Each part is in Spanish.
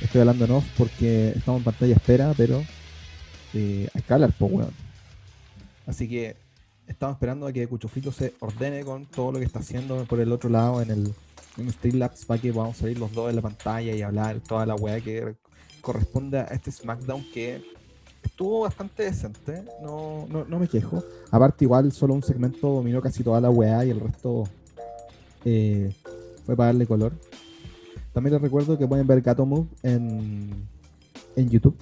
Estoy hablando en off porque estamos en pantalla espera, pero eh, hay que hablar, pues, weón. Así que estamos esperando a que Cuchufrito se ordene con todo lo que está haciendo por el otro lado en el Streamlabs para que podamos salir los dos en la pantalla y hablar toda la weá que corresponde a este SmackDown que estuvo bastante decente, no, no, no me quejo. Aparte, igual solo un segmento dominó casi toda la weá y el resto eh, fue para darle color. También les recuerdo que pueden ver Gato Move en, en YouTube.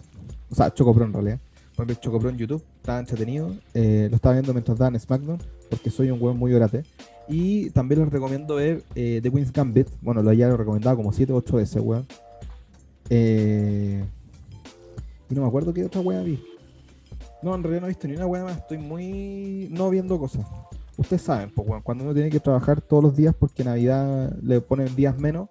O sea, Chocopro en realidad. Pueden ver Chocopro en YouTube. Está entretenido. Eh, lo estaba viendo mientras daban SmackDown. Porque soy un weón muy orate. Y también les recomiendo ver eh, The Queen's Gambit. Bueno, lo ya lo recomendaba como 7 o 8 veces, weón. Eh, y no me acuerdo qué otra wea vi. No, en realidad no he visto ni una wea más. Estoy muy. no viendo cosas. Ustedes saben, pues, weón, cuando uno tiene que trabajar todos los días porque Navidad le ponen días menos,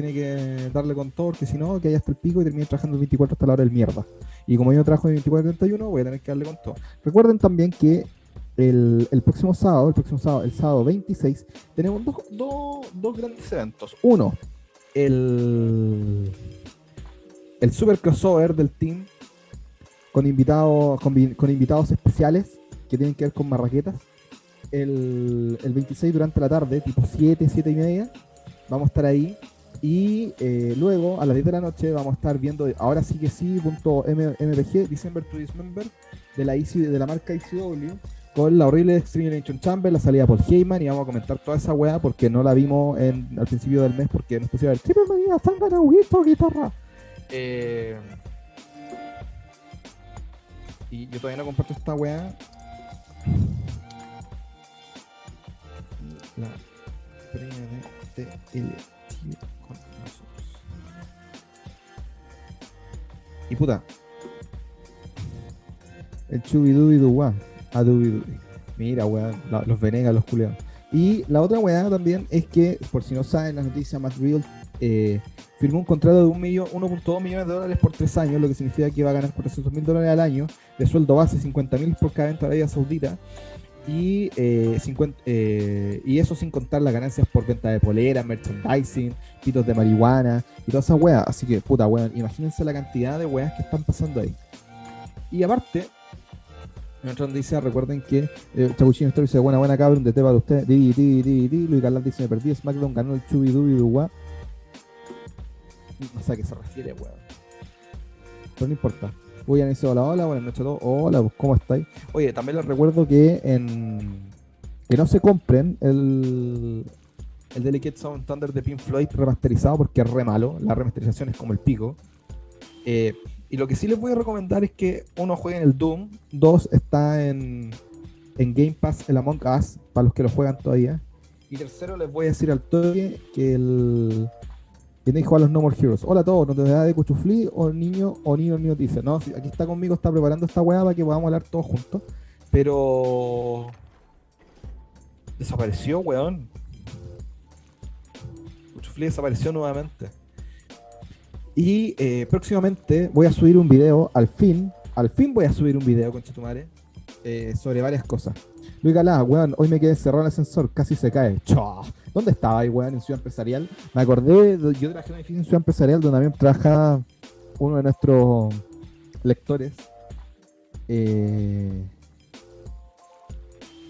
tiene que darle con todo, porque si no, que haya hasta el pico y termine trabajando el 24 hasta la hora del mierda. Y como yo trabajo de 24 al 31, voy a tener que darle con todo. Recuerden también que el, el próximo sábado, el próximo sábado, el sábado 26, tenemos dos, dos, dos grandes eventos. Uno, el, el super crossover del team con invitados, con, con invitados especiales que tienen que ver con marraquetas. El, el 26 durante la tarde, tipo 7, 7 y media, vamos a estar ahí. Y eh, luego a las 10 de la noche vamos a estar viendo, ahora sí que sí, punto MPG, December to Dismember, de la, de la marca ECW, con la horrible Extreme Chamber, la salida por Heyman, y vamos a comentar toda esa weá porque no la vimos en, al principio del mes porque nos pusieron el Triple Manía, están ganando guitarra. Eh, y yo todavía no comparto esta weá. La previa de Y puta. El chubidubi duwa. A dubi Mira, weón. la- los venegas, los culeados. Y la otra weá también es que, por si no saben las noticias, Matt Real eh, firmó un contrato de un millón- 1.2 millones de dólares por tres años, lo que significa que va a ganar 400 mil dólares al año, de sueldo base 50 mil por cada venta de Arabia Saudita, y, eh, 50, eh, y eso sin contar las ganancias por venta de polera, merchandising, pitos de marihuana y todas esas weas. Así que, puta, weón, imagínense la cantidad de weas que están pasando ahí. Y aparte, otra noticia, recuerden que eh, Chabuchino Story dice, buena, buena cabrón, de té para usted. Di, di, di, di. Luis Galán dice, me perdí, SmackDown ganó el Chubi Dubi Duwa. No sé a qué se refiere, weón. Pero no importa. Voy a decir hola, hola, buenas noches a todos. Hola, pues, ¿cómo estáis? Oye, también les recuerdo que en que no se compren el el Delicate Sound Thunder de Pink Floyd remasterizado porque es re malo. La remasterización es como el pico. Eh, y lo que sí les voy a recomendar es que uno juegue en el Doom. Dos está en, en Game Pass, el Among Us, para los que lo juegan todavía. Y tercero les voy a decir al toque que el tiene que jugar los No More Heroes. Hola a todos, novedad de Cuchufli o niño o niño en mi noticia. No, aquí está conmigo, está preparando esta weá para que podamos hablar todos juntos. Pero desapareció, weón. Cuchufli desapareció nuevamente. Y eh, próximamente voy a subir un video, al fin, al fin voy a subir un video con Chetumare eh, sobre varias cosas. Luis Galá, weón, hoy me quedé encerrado en el ascensor, casi se cae. Chua. ¿Dónde estaba ahí, weón, en Ciudad Empresarial? Me acordé, yo trabajé en un edificio en Ciudad Empresarial donde también trabajaba uno de nuestros lectores. eh,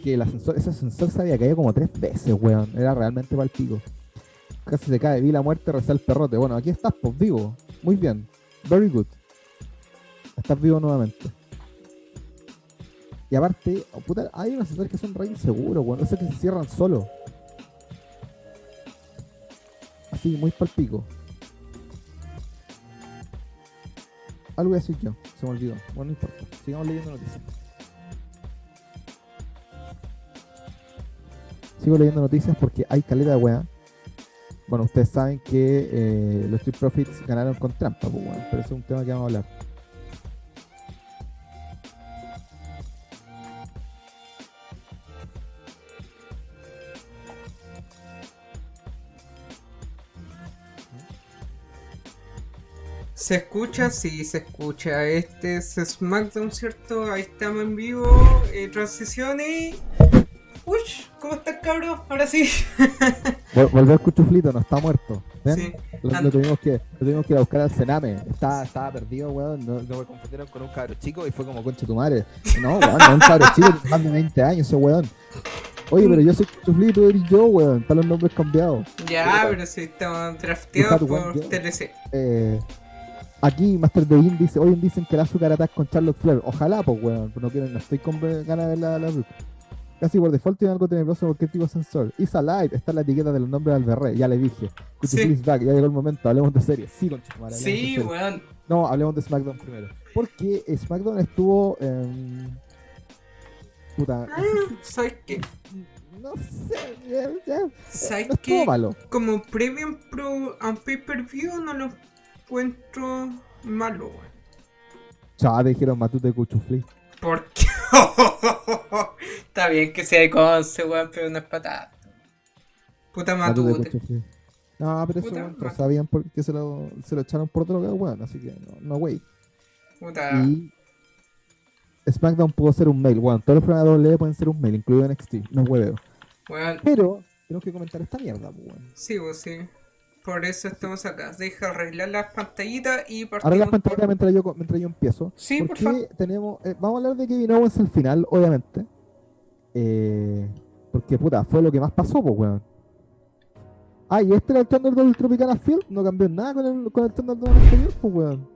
que el ascensor, ese ascensor se había caído como tres veces, weón. Era realmente pa'l pico. Casi se cae, vi la muerte, rezar el perrote. Bueno, aquí estás, pues vivo. Muy bien. Very good. Estás vivo nuevamente. Y aparte, oh, puta, hay unos ascensores que son re inseguros, weón. Esos que se cierran solo. Así, muy palpico. Algo voy a decir yo, se me olvidó. Bueno, no importa. Sigamos leyendo noticias. Sigo leyendo noticias porque hay caleta de weá. Bueno, ustedes saben que eh, los Street Profits ganaron con trampa, pues, weón, pero es un tema que vamos a hablar. ¿Se escucha? Sí, se escucha. Este es SmackDown, ¿cierto? Ahí estamos en vivo. Eh, transición y. Uy, ¿cómo estás, cabrón? Ahora sí. Vol- Volvió el cuchuflito, no está muerto. ¿Ven? Sí. Lo, lo tuvimos que, lo tuvimos que ir a buscar al Sename. Estaba, estaba perdido, weón. No, no me confundieron con un cabro chico y fue como concha tu madre. No, weón, no un cabro chico, más de 20 años ese weón. Oye, pero yo soy cuchuflito, eres yo, weón. Están los nombres cambiados. Ya, pero si estamos drafteados por TLC. Eh, aquí Master Devin dice, hoy dicen que la azúcar attack con Charlotte Flair. Ojalá, pues weón, no quiero, no estoy con ganas de ver la, la. Casi por default tiene algo tenebroso qué tipo de sensor. Isa Light, está en la etiqueta de los nombres de Alberré, ya le dije. Sí. back, ya llegó el momento, hablemos de series. Sí, con Sí, weón. No, hablemos de SmackDown primero. Porque SmackDown estuvo en. Puta. Ah, ¿Sabes qué? No sé. ya- ya, ¿Sabes no qué? malo. Como un pro- a un pay-per-view no lo encuentro malo, weón. Chava, te dijeron Matute Cuchufli. ¿Por qué? Está bien que sea de Conce, weón, pero no es patada. Puta Matute. No, pero eso, weón, todos sabían por qué se lo, se lo echaron por droga, weón. Así que no, no wey. Puta. Y. SmackDown pudo ser un mail, weón. Todos los programas de W pueden ser un mail, incluido NXT. No hueveo. Weón, Pero, tenemos que comentar esta mierda, weón. sí, vos sí. Por eso estamos acá. Deja arreglar las pantallitas y partimos. Ahora las por- pantallas mientras yo, mientras yo empiezo. Sí, por porque favor. tenemos. eh, vamos a hablar de Kevin Owens al final, obviamente. Eh, porque, puta, fue lo que más pasó, pues, weón. Ah, y este era el Thunderdome del Tropicana Field. No cambió nada con el, con el Thunderdome anterior, pues, weón.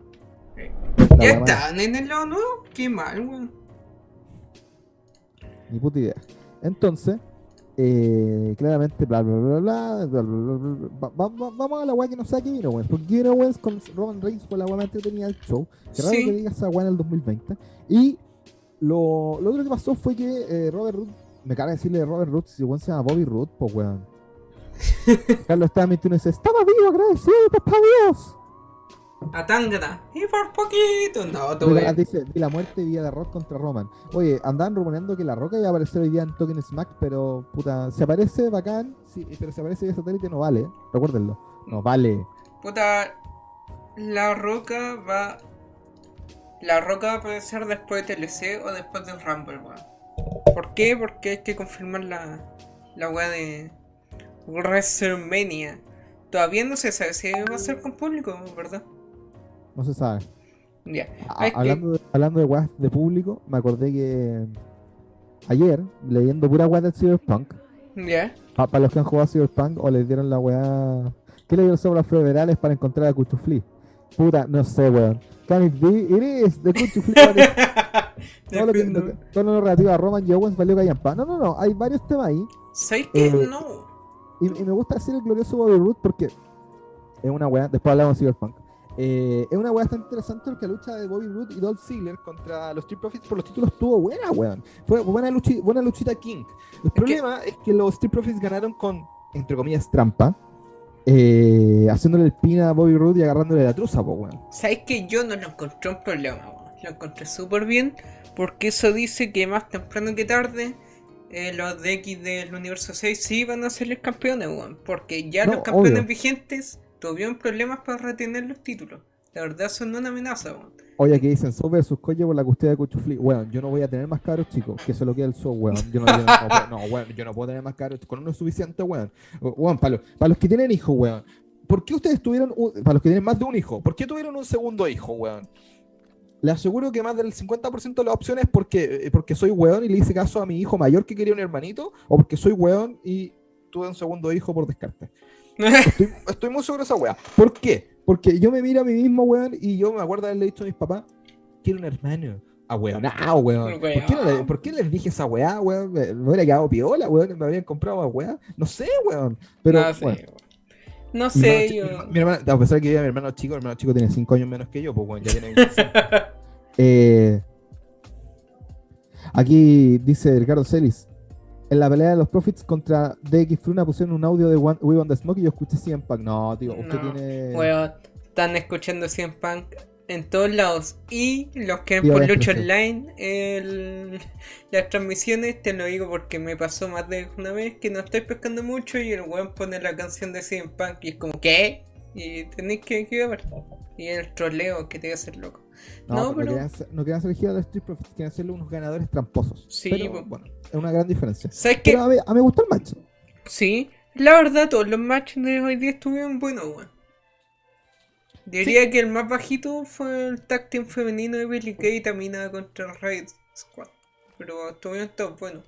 ¿Ya están en el lado nuevo? Qué mal, weón. Ni puta idea. Entonces, eh, claramente, bla bla bla bla. bla, bla, bla va, va, vamos a la weá que nos saque Kevin Owens. Porque Kevin Owens con Roman Reigns fue la weá más entretenida del show. Que raro que digas esa weá en el 2020. Y lo, lo, otro que pasó fue que eh, Robert Root. Me caga decirle Robert Root si weón se llama Bobby Root, pues weón. Carlos estaba mintiendo y dice: Estaba vivo, agradecido, papá Dios. A Tangana. Y por poquito. No, tú ves. dice, vi la muerte vía de Rock contra Roman. Oye, andaban rumoreando que la Roca iba a aparecer hoy día en Token Smack, pero puta, si aparece bacán, sí, pero si aparece vía satélite no vale, recuérdenlo. No vale. Puta. La roca va. La roca va a aparecer después de TLC o después del Rumble, weón. ¿Por qué? Porque hay que confirmar la. La weá de. WrestleMania. Todavía no se sabe si va a ser con público, ¿verdad? No se sabe. Ya. A- Es que- hablando, de, hablando de weas de público, me acordé que ayer, leyendo pura weá del Cyberpunk, Ya. para los que han jugado Cyberpunk o les dieron la weá. ¿Qué le dieron sobre los federales para encontrar a Cuchufli? Puta, no sé, weón. Can it be? It is, the Cuchufli. todo, lo que, lo que- todo lo relativo a Roman y Owens valió callampa. No, no, no, hay varios temas ahí. ¿Sabes qué? Eh, no. Y, y me gusta decir el glorioso Bobby Root porque es una weá, después hablamos de Cyberpunk. Eh, es una weá tan interesante porque la lucha de Bobby Root y Dolph Ziggler contra los Street Profits por los títulos estuvo buena, weón. Fue buena, luchi- buena luchita King. El problema es que los Street Profits ganaron con, entre comillas, trampa. eh, haciéndole el pin a Bobby Root y agarrándole la truza, po, weón. ¿Sabes que yo no lo encontré un problema, weón? Lo encontré súper bien, porque eso dice que más temprano que tarde eh, los de X del universo 6 sí van a ser los campeones, weón. Porque ya No, los campeones obvio. vigentes tuvieron problemas para retener los títulos. La verdad son una amenaza, weón. Oye, aquí dicen Soul versus Colle por la custodia de Cuchufli. Weón, yo no voy a tener más cabros chicos, que se lo queda el show, weón. Yo no, yo no, no, weón, yo no puedo tener más cabros Con uno es suficiente, weón. Weón, para los, para los que tienen hijos, weón. ¿Por qué ustedes tuvieron, un- para los que tienen más de un hijo, ¿por qué tuvieron un segundo hijo, weón? Le aseguro que más del 50% de las opciones es porque, eh, porque soy weón y le hice caso a mi hijo mayor que quería un hermanito, o porque soy weón y tuve un segundo hijo por descarte. Estoy, estoy muy seguro de esa weá. ¿Por qué? Porque yo me miro a mí mismo, weón, y yo me acuerdo haberle dicho a mis papás, quiero un hermano. Ah, weón, ah, weón. ¿Por qué, no le- por qué les dije esa weá, weón? Me, me hubiera quedado piola, weón, me habrían comprado más weá. No sé, weón. Pero, no sé, bueno. No mi sé, hermano yo. mi hermano- a pesar de que yo mi hermano chico, mi hermano chico tiene 5 años menos que yo, pues, weón, ya tiene 25. Eh, aquí dice Ricardo Celis. En la pelea de los Profits contra DX Fruna pusieron un audio de One- We Want the Smoke y yo escuché CM Punk. No, tío, usted No, tiene. Weón, están escuchando CM Punk en todos lados. Y los que ven por Lucha. Online, el- las transmisiones, te lo digo porque me pasó más de una vez que no estoy pescando mucho y el weón pone la canción de CM Punk y es como, ¿qué? Y tenéis que, que ver. Y el troleo que te va a hacer loco. No, No, no, pero- querían hacer, no querían hacer gira de Street Profits, quieren hacerle unos ganadores tramposos. Sí, pero, bueno, es una gran diferencia. Pero a mí, a mí me gustó el match. Sí, la verdad, todos los matches de hoy día estuvieron buenos, weón. Diría que el más bajito fue el tag team femenino de Billy Kay y Tamina contra Raid Squad. Pero estuvieron todos buenos.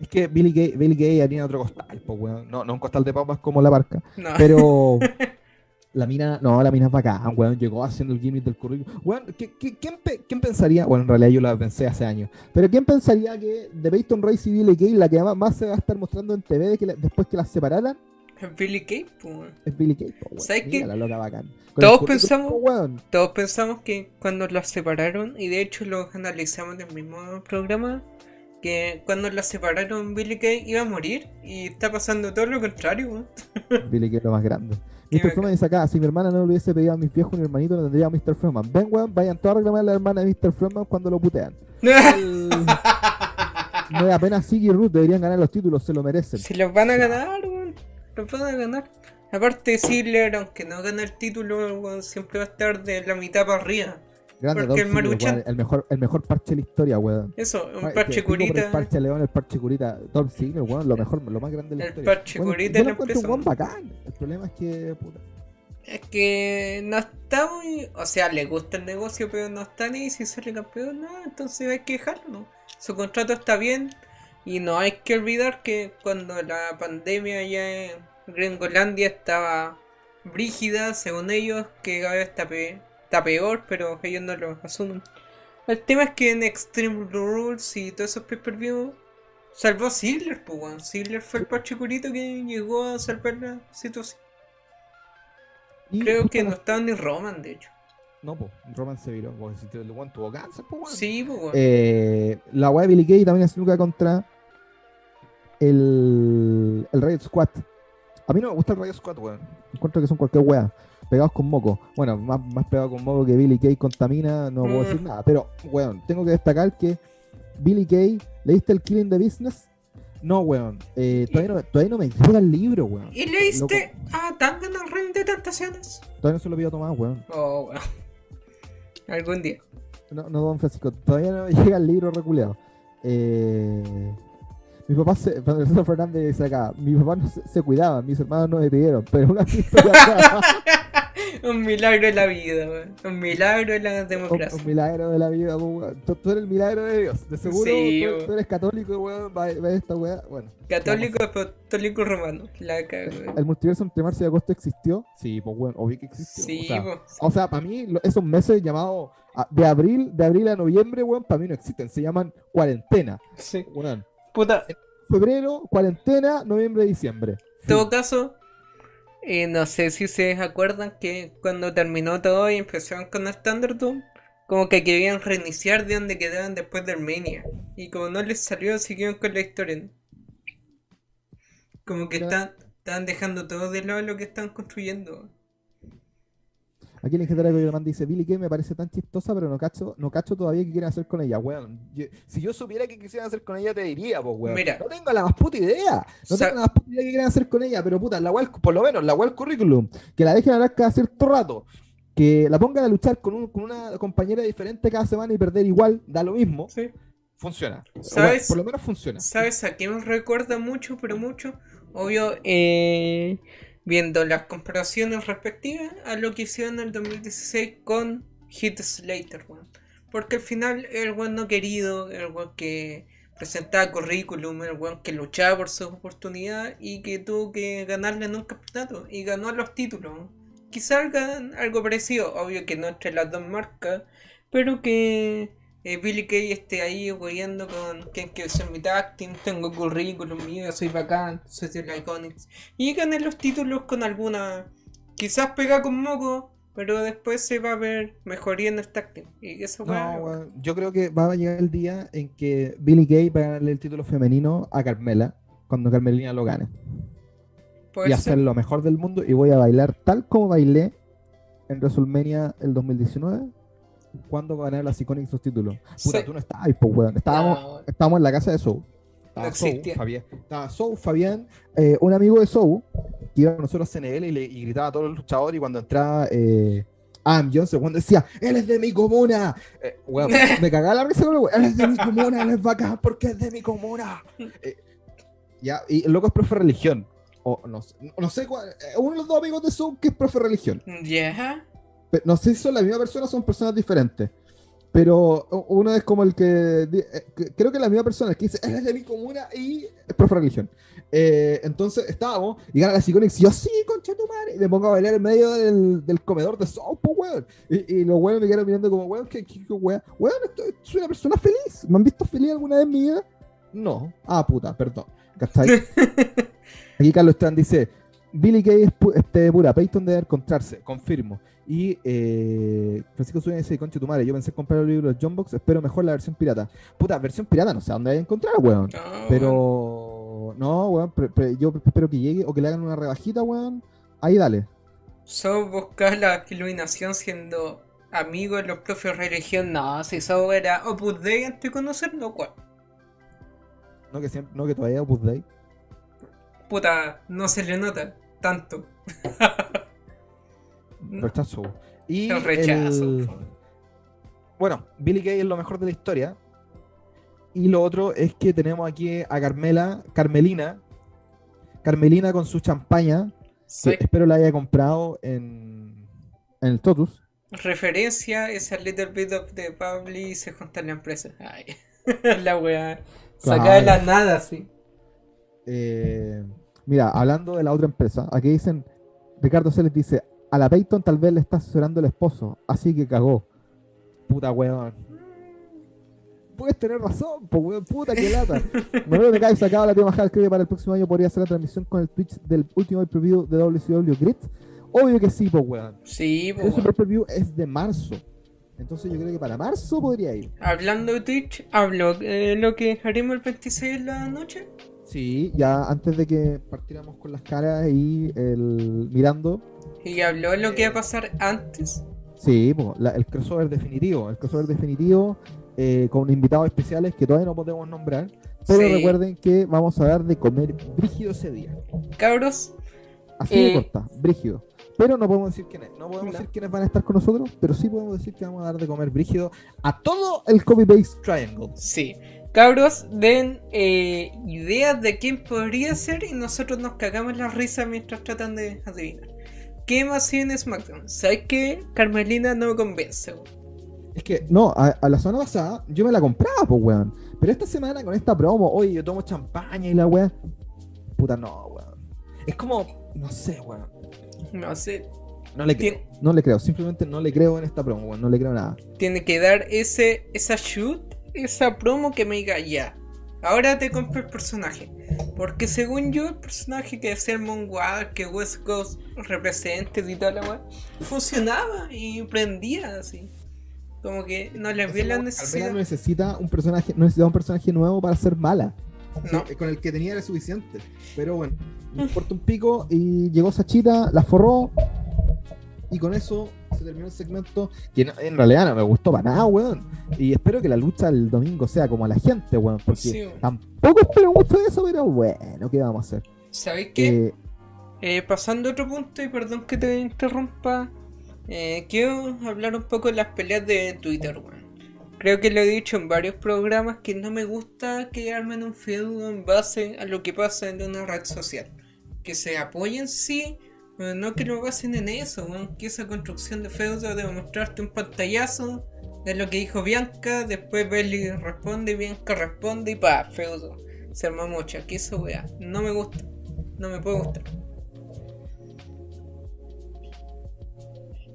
Es que Billy Gay, Billy Gay haría otro costal, pues, weón. No, no un costal de papas como la barca. No. Pero la mina, no, la mina es bacán, weón. Llegó haciendo el gimmick del currículum. Weón, ¿qué- qué- quién, pe- quién pensaría? Bueno, en realidad yo la pensé hace años. Pero ¿quién pensaría que de Peyton Royce y Billy Gay, la que más, se va a estar mostrando en TV de que la- después que las separaran, Billy Kay, pues, es Billy po, weón. ¿Sabes Mira qué? la loca bacán. Con Todos pensamos- weón. Todos pensamos que cuando las separaron, y de hecho los analizamos en el mismo programa, que cuando las separaron Billy Kay iba a morir y está pasando todo lo contrario, weón. Billy Gay es lo más grande. Qué Mr. Freeman dice acá, si mi hermana no le hubiese pedido a mis viejos ni hermanito, no tendría a Mr. Freeman. Ven, weón, vayan todos a reclamar a la hermana de Mr. Freeman cuando lo putean. El- No apenas Siggy y Ruth deberían ganar los títulos, se lo merecen. Si los van a ganar, weón. Los van a ganar. Aparte, Ziggler, aunque no gane el título, weón, siempre va a estar de la mitad para arriba. Grande porque el Maruchan- el mejor, el mejor parche de la historia, weón. Eso, un Ay, parche por El curita. parche león, el parche curita, Dolph Ziggler, weón, lo mejor, lo más grande de la El historia. parche Bueno, curita yo lo encuentro un weón bacán. El problema es que, puta, Es que no está muy. O sea, le gusta el negocio, pero no está ni si sale campeón, no. Entonces hay que dejarlo, ¿no? Su contrato está bien. Y no hay que olvidar que cuando la pandemia allá en Gringolandia estaba brígida, según ellos, que ahora está, pe- está peor, pero ellos no lo asumen. El tema es que en Extreme Rules y todos esos pay-per-view salvó a Ziggler, pues, weón. Ziggler fue el parche curito que llegó a salvar la situación. y Creo que la- no estaba ni Roman, de hecho. No, po, Roman se viró, porque si te- weón tuvo cáncer, pues, weón. Sí, pues, weón. Eh, la weá de Billy Gay también hace lucha contra el, el Riot Squad. A mí no me gusta el Riot Squad, weón. Encuentro que son cualquier weá. Pegados con moco. Bueno, más, más pegado con moco que Billy Gay contamina, no puedo Mm. decir nada. Pero, weón, tengo que destacar que Billy Gay, ¿leíste el Killing the Business? No, weón. Eh, todavía, no, todavía no me llega el libro, weón. ¿Y leíste a Tangan al Rey de Tentaciones? Todavía no se lo pido a Tomás, weón. Oh, weón. Algún día. No, no, don Francisco, todavía no me llega el libro reculeado. Eh, mi papá, se, Francisco Fernández acá, mi papá no se, se cuidaba, mis hermanos no me pidieron, pero una historia Un milagro de la vida, weón. Un milagro de la democracia. un milagro de la vida, weón. tú, tú eres el milagro de Dios, de seguro Sí, tú, eres católico, weón, va, va esta weá, bueno. Católico, apostólico romano. La cago, weón. ¿El multiverso entre marzo y agosto existió? Sí, pues weón, obvio que existió. Sí, o sea, po. o sea, para mí esos meses llamados a- de abril, de abril a noviembre, weón, para mí no existen, se llaman cuarentena, Sí. weón. Puta, febrero, cuarentena, noviembre, diciembre. En todo caso, no sé si se acuerdan que cuando terminó todo y empezaron con Thunderdome, como que querían reiniciar de donde quedaban después del Mania. Y como no les salió, siguieron con la historia. Como que Mira. están, estaban dejando todo de lado lo que están construyendo. Aquí el ingeniero de Germán dice, Billy Kay me parece tan chistosa, pero no cacho, no cacho todavía qué quieren hacer con ella, weón. Yo- si yo supiera qué quisieran hacer con ella, te diría, pues, weón. Mira. no tengo la más puta idea. No tengo la más puta idea qué quieren hacer con ella, pero puta, la weá, por lo menos, la del currículum, que la dejen hablar cada cierto rato, que la pongan a luchar con, un- con una compañera diferente cada semana y perder igual, da lo mismo, ¿sí? funciona. ¿Sabes? Por lo menos funciona. ¿Sabes a qué me recuerda mucho, pero mucho? Obvio, eh, viendo las comparaciones respectivas a lo que hicieron en el 2016 con Hit Slater, weón. Porque al final el weón no querido, el weón que presentaba currículum, el weón que luchaba por su oportunidad y que tuvo que ganarle en un campeonato y ganó los títulos. Quizá algo parecido, obvio que no entre las dos marcas, pero que eh, Billy Kay esté ahí weyando con quien quiere ser mi team, tengo currículum mío, soy bacán, soy de la Iconics. Y gané los títulos con alguna. Quizás pega con moco, pero después se va a ver mejoría en el táctil. Y eso No, yo creo que va a llegar el día en que Billy Gay va a ganarle el título femenino a Carmela cuando Carmelina lo gane. y ser. hacer lo mejor del mundo y voy a bailar tal como bailé en WrestleMania el 2019 cuando ganaron las Iconics dos títulos. Puta, Sí. tú no estabas, pues, weón. Estábamos, No, estábamos en la casa de Sou. Estaba No Sou. Fabián. Estaba Sou, Fabián, eh, un amigo de Sou que iba con nosotros a CNL y, le, y gritaba a todos los luchadores y cuando entraba eh, Adam Johnson, cuando decía, él es de mi comuna. Eh, weón, me cagaba la risa con el weón. Él es de mi comuna, él es bacán porque es de mi comuna. Eh, ya, y el loco es profe de religión. O no, sé- no sé cuál, eh, uno de los dos amigos de Zoom que es profe de religión. Ya. Pe- No sé si son la misma persona o son personas diferentes. Pero uno es como el que, eh, que- Creo que la misma persona, el que dice, él es de mi comuna y es profe religión. Eh, entonces estábamos y gana la Iconics y yo, sí, concha tu madre. Y me pongo a bailar en medio del, del comedor de Zoom, pues, weón. Y, y los weones me quedan mirando como, weón, ¿qué, qué, qué weón? Weón, estoy- soy una persona feliz. ¿Me han visto feliz alguna vez en mi vida? No. Ah, puta, perdón. ¿Cachai? Aquí Carlos Strand dice, Billy Kay es pu- este, pura, Peyton debe encontrarse, confirmo. Y eh, Francisco Zúñiga dice, concha tu madre, yo pensé en comprar el libro de John Box, espero mejor la versión pirata. Puta, versión pirata, no sé dónde hay a encontrar, weón. No. Pero, no, weón, pre- yo espero que llegue o que le hagan una rebajita, weón. Ahí dale. Solo buscar la iluminación siendo amigo de los profes de religión. No, si eso era Opus Dei antes de conocerlo, ¿cuál? No que, siempre, no que todavía Opus Dei. Puta, no se le nota tanto. Rechazo. Y rechazo. el- Bueno, Billy Gay es lo mejor de la historia. Y lo otro es que tenemos aquí a Carmela, Carmelina. Carmelina con su champaña, Sí. que espero la haya comprado en, en el Totus. Referencia es a Little Bit of the Public y se junta en la empresa. Ay, la weá. Claro. Saca de la nada, sí. Eh, mira, hablando de la otra empresa, aquí dicen, Ricardo Celes dice, a la Peyton tal vez le está asesorando el esposo, así que cagó. Puta weón. Puedes tener razón, po weón, puta que lata. Manuel de Kai sacaba la tema creo que para el próximo año podría hacer la transmisión con el Twitch del último preview de WCW Grit. Obvio que sí, po weón. Sí, Pero pues, ese preview es de marzo. Entonces yo creo que para marzo podría ir. Hablando de Twitch, hablo de lo que haremos el 26 de la noche. Sí, ya antes de que partiéramos con las caras y el mirando, Y habló de lo que va a pasar antes. Sí, la- el crossover definitivo, el crossover definitivo eh, con invitados especiales que todavía no podemos nombrar, pero Sí. recuerden que vamos a dar de comer brígido ese día. Cabros, Así de Eh. corta, brígido. Pero no podemos decir quiénes, no podemos No. decir quiénes van a estar con nosotros, pero sí podemos decir que vamos a dar de comer brígido a todo el copy paste triangle. sí. Cabros, den eh, ideas de quién podría ser y nosotros nos cagamos la risa mientras tratan de adivinar. ¿Qué más tiene SmackDown? ¿Sabes qué? Carmelina no me convence. weón. Es que, no, a, a la semana pasada yo me la compraba, pues, weón. Pero esta semana con esta promo, oye, yo tomo champaña y la weón. Puta, no, weón. Es como, no sé, weón. No sé. No le creo. Tien- No le creo. Simplemente no le creo en esta promo, weón. No le creo nada. Tiene que dar ese, esa shoot, esa promo que me diga ya. Ahora te compro el personaje. Porque según yo, el personaje que hacía el Monguar, que West Coast represente y toda la weá, funcionaba y prendía así. Como que no le vi la necesidad. no necesita un personaje, no necesita un personaje nuevo para ser mala. No. Sí, con el que tenía era suficiente. Pero bueno, me importa un pico y llegó Sachita, la forró. Y con eso se terminó el segmento. Que no- en realidad no me gustó para nada, weón. Y espero que la lucha el domingo sea como a la gente, weón. Porque Sí, weón. tampoco espero mucho de eso, pero bueno, ¿qué vamos a hacer? ¿Sabéis qué? Eh, Eh, pasando a otro punto, y perdón que te interrumpa, eh, quiero hablar un poco de las peleas de Twitter, weón. Creo que lo he dicho en varios programas que no me gusta que armen un feudo en base a lo que pasa en una red social. Que se apoyen, sí, no que lo basen en eso, weón. Que esa construcción de feudo de mostrarte un pantallazo de lo que dijo Bianca, después Belly responde, Bianca responde y pa, feudo. Se arma mucho, que eso, weá, no me gusta, no me puede gustar.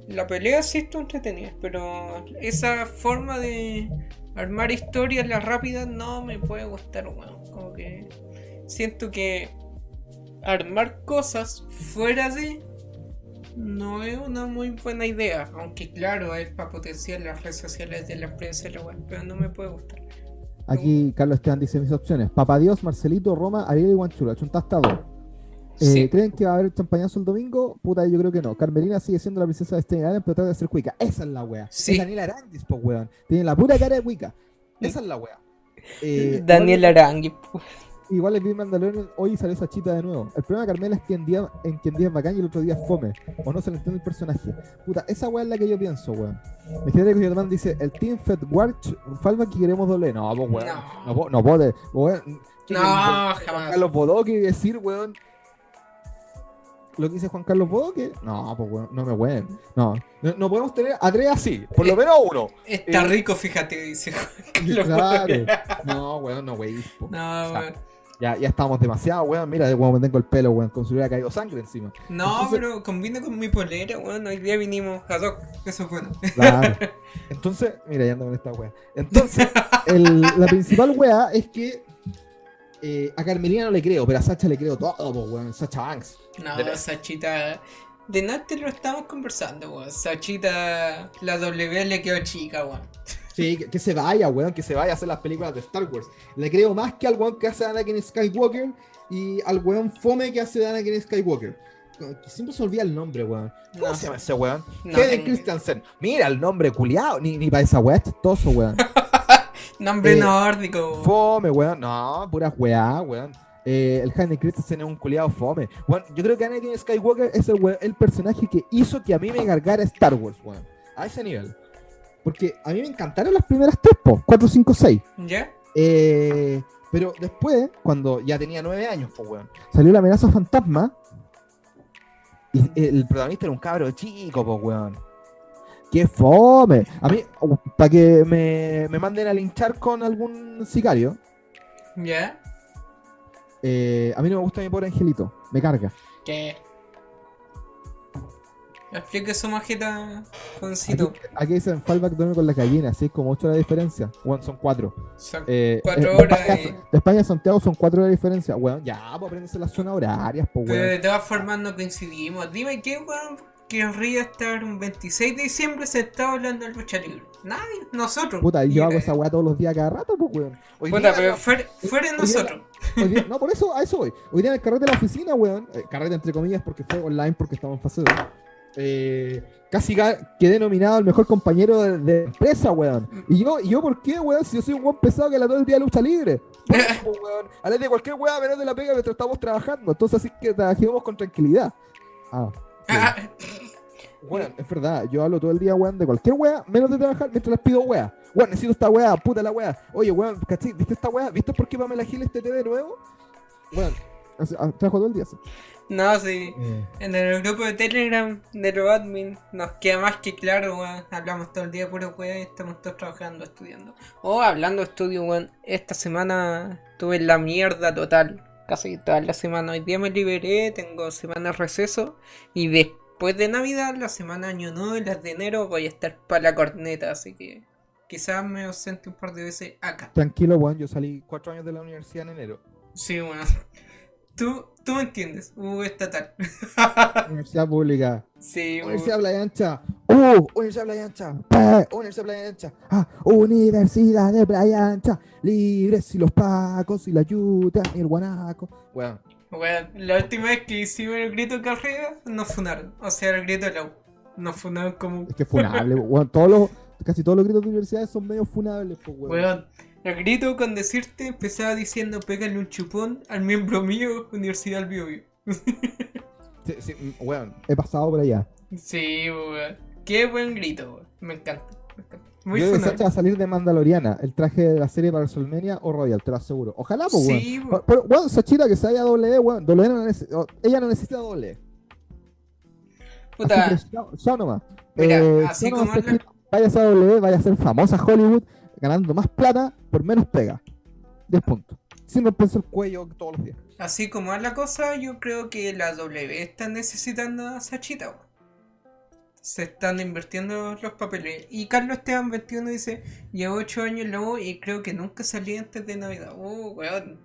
La pelea sí estuvo entretenida, pero esa forma de armar historias, la rápida, no me puede gustar, weón. Como que siento que armar cosas fuera de no es una muy buena idea. Aunque claro, es para potenciar las redes sociales de la empresa y la web, pero no me puede gustar. Aquí Carlos Esteban dice mis opciones. Papá Dios, Marcelito, Roma, Ariel y Guanchula. Dos. Eh, Sí. ¿Creen que va a haber champañazo el domingo? Puta, yo creo que no. Carmelina sigue siendo la princesa de Stein Island, pero trata de ser cuica. Esa es la wea. Sí. Es Daniela Aranguis, po, weón. Tiene la pura cara de cuica. Esa es la wea. Eh, Daniel igual- Arangui. Igual les vi Mandalorian, hoy salió esa chita de nuevo. El problema de Carmela es que en, día, en que en día es bacán y el otro día es fome. O no se le entiende el personaje. Puta, esa weá es la que yo pienso, weón. Mi gente que Germán dice, el Team Fed Watch, Falva que queremos doble. No, pues weón. No. No, no weón. ¿Qué No, jamás. Carlos Bodoque decir, weón? Lo que dice Juan Carlos Bodoque. No, pues weón, no me weón. No. no, no podemos tener a tres así. Por lo menos uno. Está Eh, rico, fíjate, dice Juan Carlos Claro. No, weón, no, weón. No, O sea, weón. Ya, ya estamos demasiado, weón. Mira de cómo me tengo el pelo, weón. Como si hubiera caído sangre encima. No, Entonces- pero combina con mi polera, weón. Hoy día vinimos a. Eso es bueno. Claro. Entonces, mira, ya ando con esta weá. Entonces, el- la principal weá es que eh, a Carmelina no le creo, pero a Sacha le creo todo, po, weón. Sacha Banks. No, De. Sachita. De nada te lo estamos conversando, weón. Sachita, la W le quedó chica, weón. Sí, que, que se vaya, weón, que se vaya a hacer las películas de Star Wars. Le creo más que al weón que hace Anakin Skywalker y al weón fome que hace Anakin Skywalker. Que siempre se olvida el nombre, weón. ¿Cómo No. se llama ese weón? No Hayden Christensen. Mira el nombre culiado. Ni, ni para esa weá chistoso, weón. Nombre Eh, nórdico. weón. Fome, weón. No, pura weá, weón. Eh, el Hayden Christensen es un culiado fome. Weón, yo creo que Anakin Skywalker es el, weón- el personaje que hizo que a mí me cargara Star Wars, weón. A ese nivel. Porque a mí me encantaron las primeras tres, po. 4, 5, 6. ¿Ya? Eh, pero después, cuando ya tenía nueve años, pues, weón, salió la amenaza fantasma. Y el protagonista era un cabro chico, pues, weón. ¡Qué fome! A mí, para que me, me manden a linchar con algún sicario, ¿Ya? eh, a mí no me gusta mi pobre angelito. Me carga. ¿Qué? Explique su majeta, Aquí, Juancito. aquí dicen fallback duerme con la gallina, así es como 8 horas de diferencia. Weón, son 4. Son- Eh, Cuatro eh, horas De España, y- de España Santiago son 4 horas de diferencia. Weón, ya, pues aprenderse las zonas horarias, pues, Pero de todas formas no coincidimos. Dime qué weón querría estar un 26 de diciembre sentado hablando de lucha libre. Nadie, nosotros. Puta, y yo hago Mira, esa weá todos los días cada rato, pues, weón. Hoy Puta, día- pero fuera, fuera hoy día- nosotros. hoy día- no, por eso, a eso voy. Hoy día en el carrete de la oficina, weón. eh, carrete entre comillas porque fue online porque estamos en fase 2. Eh, casi quedé nominado al mejor compañero de, de empresa, weón. Y yo, ¿y yo por qué, weón? Si yo soy un buen pesado que la todo el día lucha libre. Eso, pues, weón. Hablar de cualquier weá menos de la pega mientras estamos trabajando. Entonces así que trabajemos con tranquilidad. Ah. Ah, Weón, es verdad, yo hablo todo el día, weón, de cualquier weá, menos de trabajar mientras les pido weá. Weón, necesito esta weá, puta la weá. Oye, weón, ¿cachai? ¿Viste esta weá? ¿Viste por qué Pamela Gil este té de nuevo? Weón, ah, trabajo todo el día. así. No, sí. En el grupo de Telegram de los admin nos queda más que claro, weón. Hablamos todo el día puro weón y estamos todos trabajando, estudiando. O hablando de estudio, weón. Esta semana tuve la mierda total. Casi toda la semana. Hoy día me liberé, tengo semana de receso. Y después de Navidad, la semana Año Nuevo y las de enero voy a estar para la corneta. Así que quizás me ausente un par de veces acá. Tranquilo, weón, yo salí cuatro años de la universidad en enero. Sí, weón. Tú, tú me entiendes. Uh, estatal. Universidad pública. sí. Universidad Playa Ancha. ¡Uh! Universidad Playa Ancha. Universidad Playa Ancha. ¡Ah! Universidad de Playa Ancha. Libres y los pacos y la yuta y el guanaco. Weón. Bueno, la última vez que hicimos el grito carrera, nos funaron. O sea, el grito de la U. Nos funaron como. Es que funable, weón. Todos los, casi todos los gritos de universidades son medio funables, pues, weón. Weón, el grito con decirte empezaba diciendo pégale un chupón al miembro mío, Universidad del Biobío. Sí, sí, mm, weón, he pasado por allá. Sí, weón. Qué buen grito, weón. Me encanta. me encanta. Muy Yo. Sacha va a salir de Mandaloriana, el traje de la serie para WrestleMania o Royal, te lo aseguro. Ojalá, pues, weón. Sí, weón. pero, weón, Sachita que se vaya a doble, weón. W no nece- o- ella no necesita doble. Puta, Así que, chao, chao nomás. Mira, Eh, así como a vaya a ser famosa Hollywood, ganando más plata por menos pega. 10 puntos. Sin romperse el cuello todos los días. así como es la cosa, yo creo que la W está necesitando a Sachita, weón. Se están invirtiendo los papeles. Y Carlos Esteban 21 dice, llevo 8 años en la U y creo que nunca salí antes de Navidad. Oh, weón.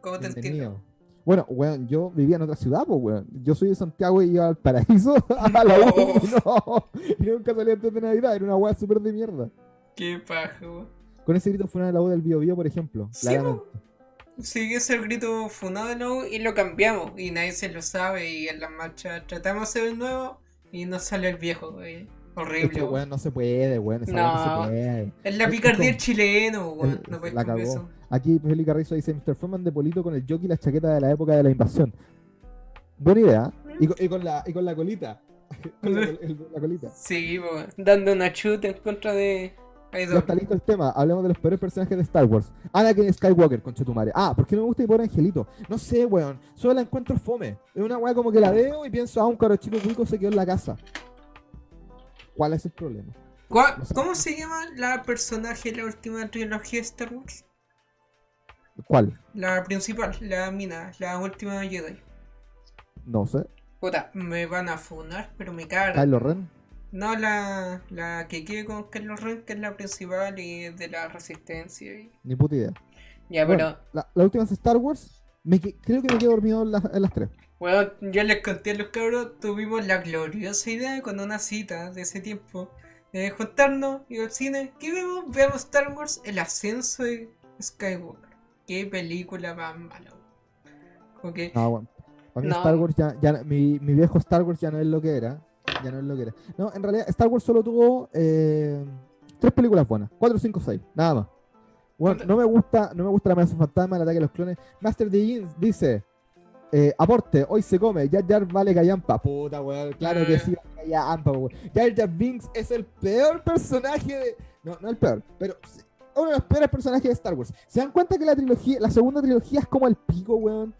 ¿Cómo te entiendo? Bueno, weón, yo vivía en otra ciudad, pues, weón. Yo soy de Santiago y iba al paraíso a la U. No, y nunca salía antes de Navidad. Era una weá súper de mierda. Qué paja, weón. Con ese grito una de la U del Bio Bio, por ejemplo. Sí. Sí, ese es el grito funado de nuevo y lo cambiamos. Y nadie se lo sabe. Y en la marcha tratamos de hacer el nuevo y nos sale el viejo, güey. Horrible. Es que, weón. weón, no se puede, weón. No. no se puede. Es la picardía del chileno, weón. No puedes la con cagó. eso. Aquí Feli Carrizo dice Mr. Foreman de Polito con el jockey y la chaqueta de la época de la invasión. Buena idea. ¿eh? Y, con, y con la, y con la colita. con la, el- la colita. Sí, weón. Dando una chuta en contra de. Ya está listo el tema. Hablemos de los peores personajes de Star Wars. Anakin Skywalker, concha tu madre. Ah, ¿por qué no me gusta mi pobre angelito? No sé, weón. Solo la encuentro fome. Es una weá como que la veo y pienso, ah, un caro chico cuico se quedó en la casa. ¿Cuál es el problema? ¿Cuál- no sé. ¿Cómo se llama la personaje de la última trilogía de Star Wars? ¿Cuál? La principal, la mina, la última Jedi. No sé. Puta, me van a funar, pero me carga. Kylo Ren. No, la, la que quiere con Kylo Ren, que es la principal y es de la resistencia. y- Ni puta idea. Ya, Bueno, pero, la, la última es Star Wars. Me que- creo que me quedo dormido en, las- en las tres. bueno, ya les conté a los cabros, tuvimos la gloriosa idea con una cita de ese tiempo de juntarnos, ir al cine. ¿Qué vemos? Veamos Star Wars, el ascenso de Skywalker. Qué película más mala. Ok. No, bueno. Para mí No. Star Wars ya, ya mi, mi viejo Star Wars ya no es lo que era. Ya no es lo que era. No, en realidad Star Wars solo tuvo eh, tres películas buenas. Cuatro, cinco, seis. Nada más. Bueno, no me gusta, no me gusta la amenaza fantasma, el ataque de los clones. Master Jeans dice. eh, aporte, hoy se come, Jar Jar vale callampa. Puta, weón, claro que Eh. sí, callampa, weón. Jar Jar Binks es el peor personaje de... No, no el peor, pero uno de los peores personajes de Star Wars. ¿Se dan cuenta que la trilogía, la segunda trilogía es como el pico, weón?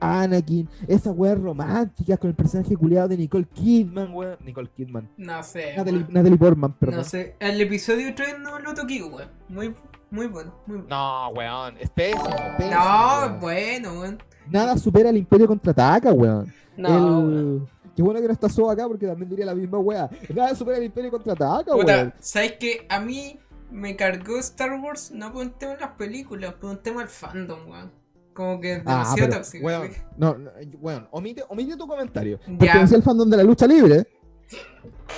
Anakin, esa weá romántica con el personaje culiado de Nicole Kidman, weón. Nicole Kidman. No sé. Natalie. Natalie Portman, perdón. No sé. El episodio 3 no lo toqué, weón. Muy, muy bueno. Muy bueno. No, weón, es pésimo, pésimo, No, weón. bueno, weón. Nada supera el Imperio contraataca, weón. No, el... weón. Qué bueno que no está Soba acá porque también diría la misma weá. Nada supera el Imperio contraataca, Puta, weón. ¿sabes qué? A mí me cargó Star Wars no por un tema de las películas, por un tema del fandom, weón. Como que Ah, pero, tóxico. sí. no, no, weón, omite, omite tu comentario. Pertenece al fandom de la lucha libre,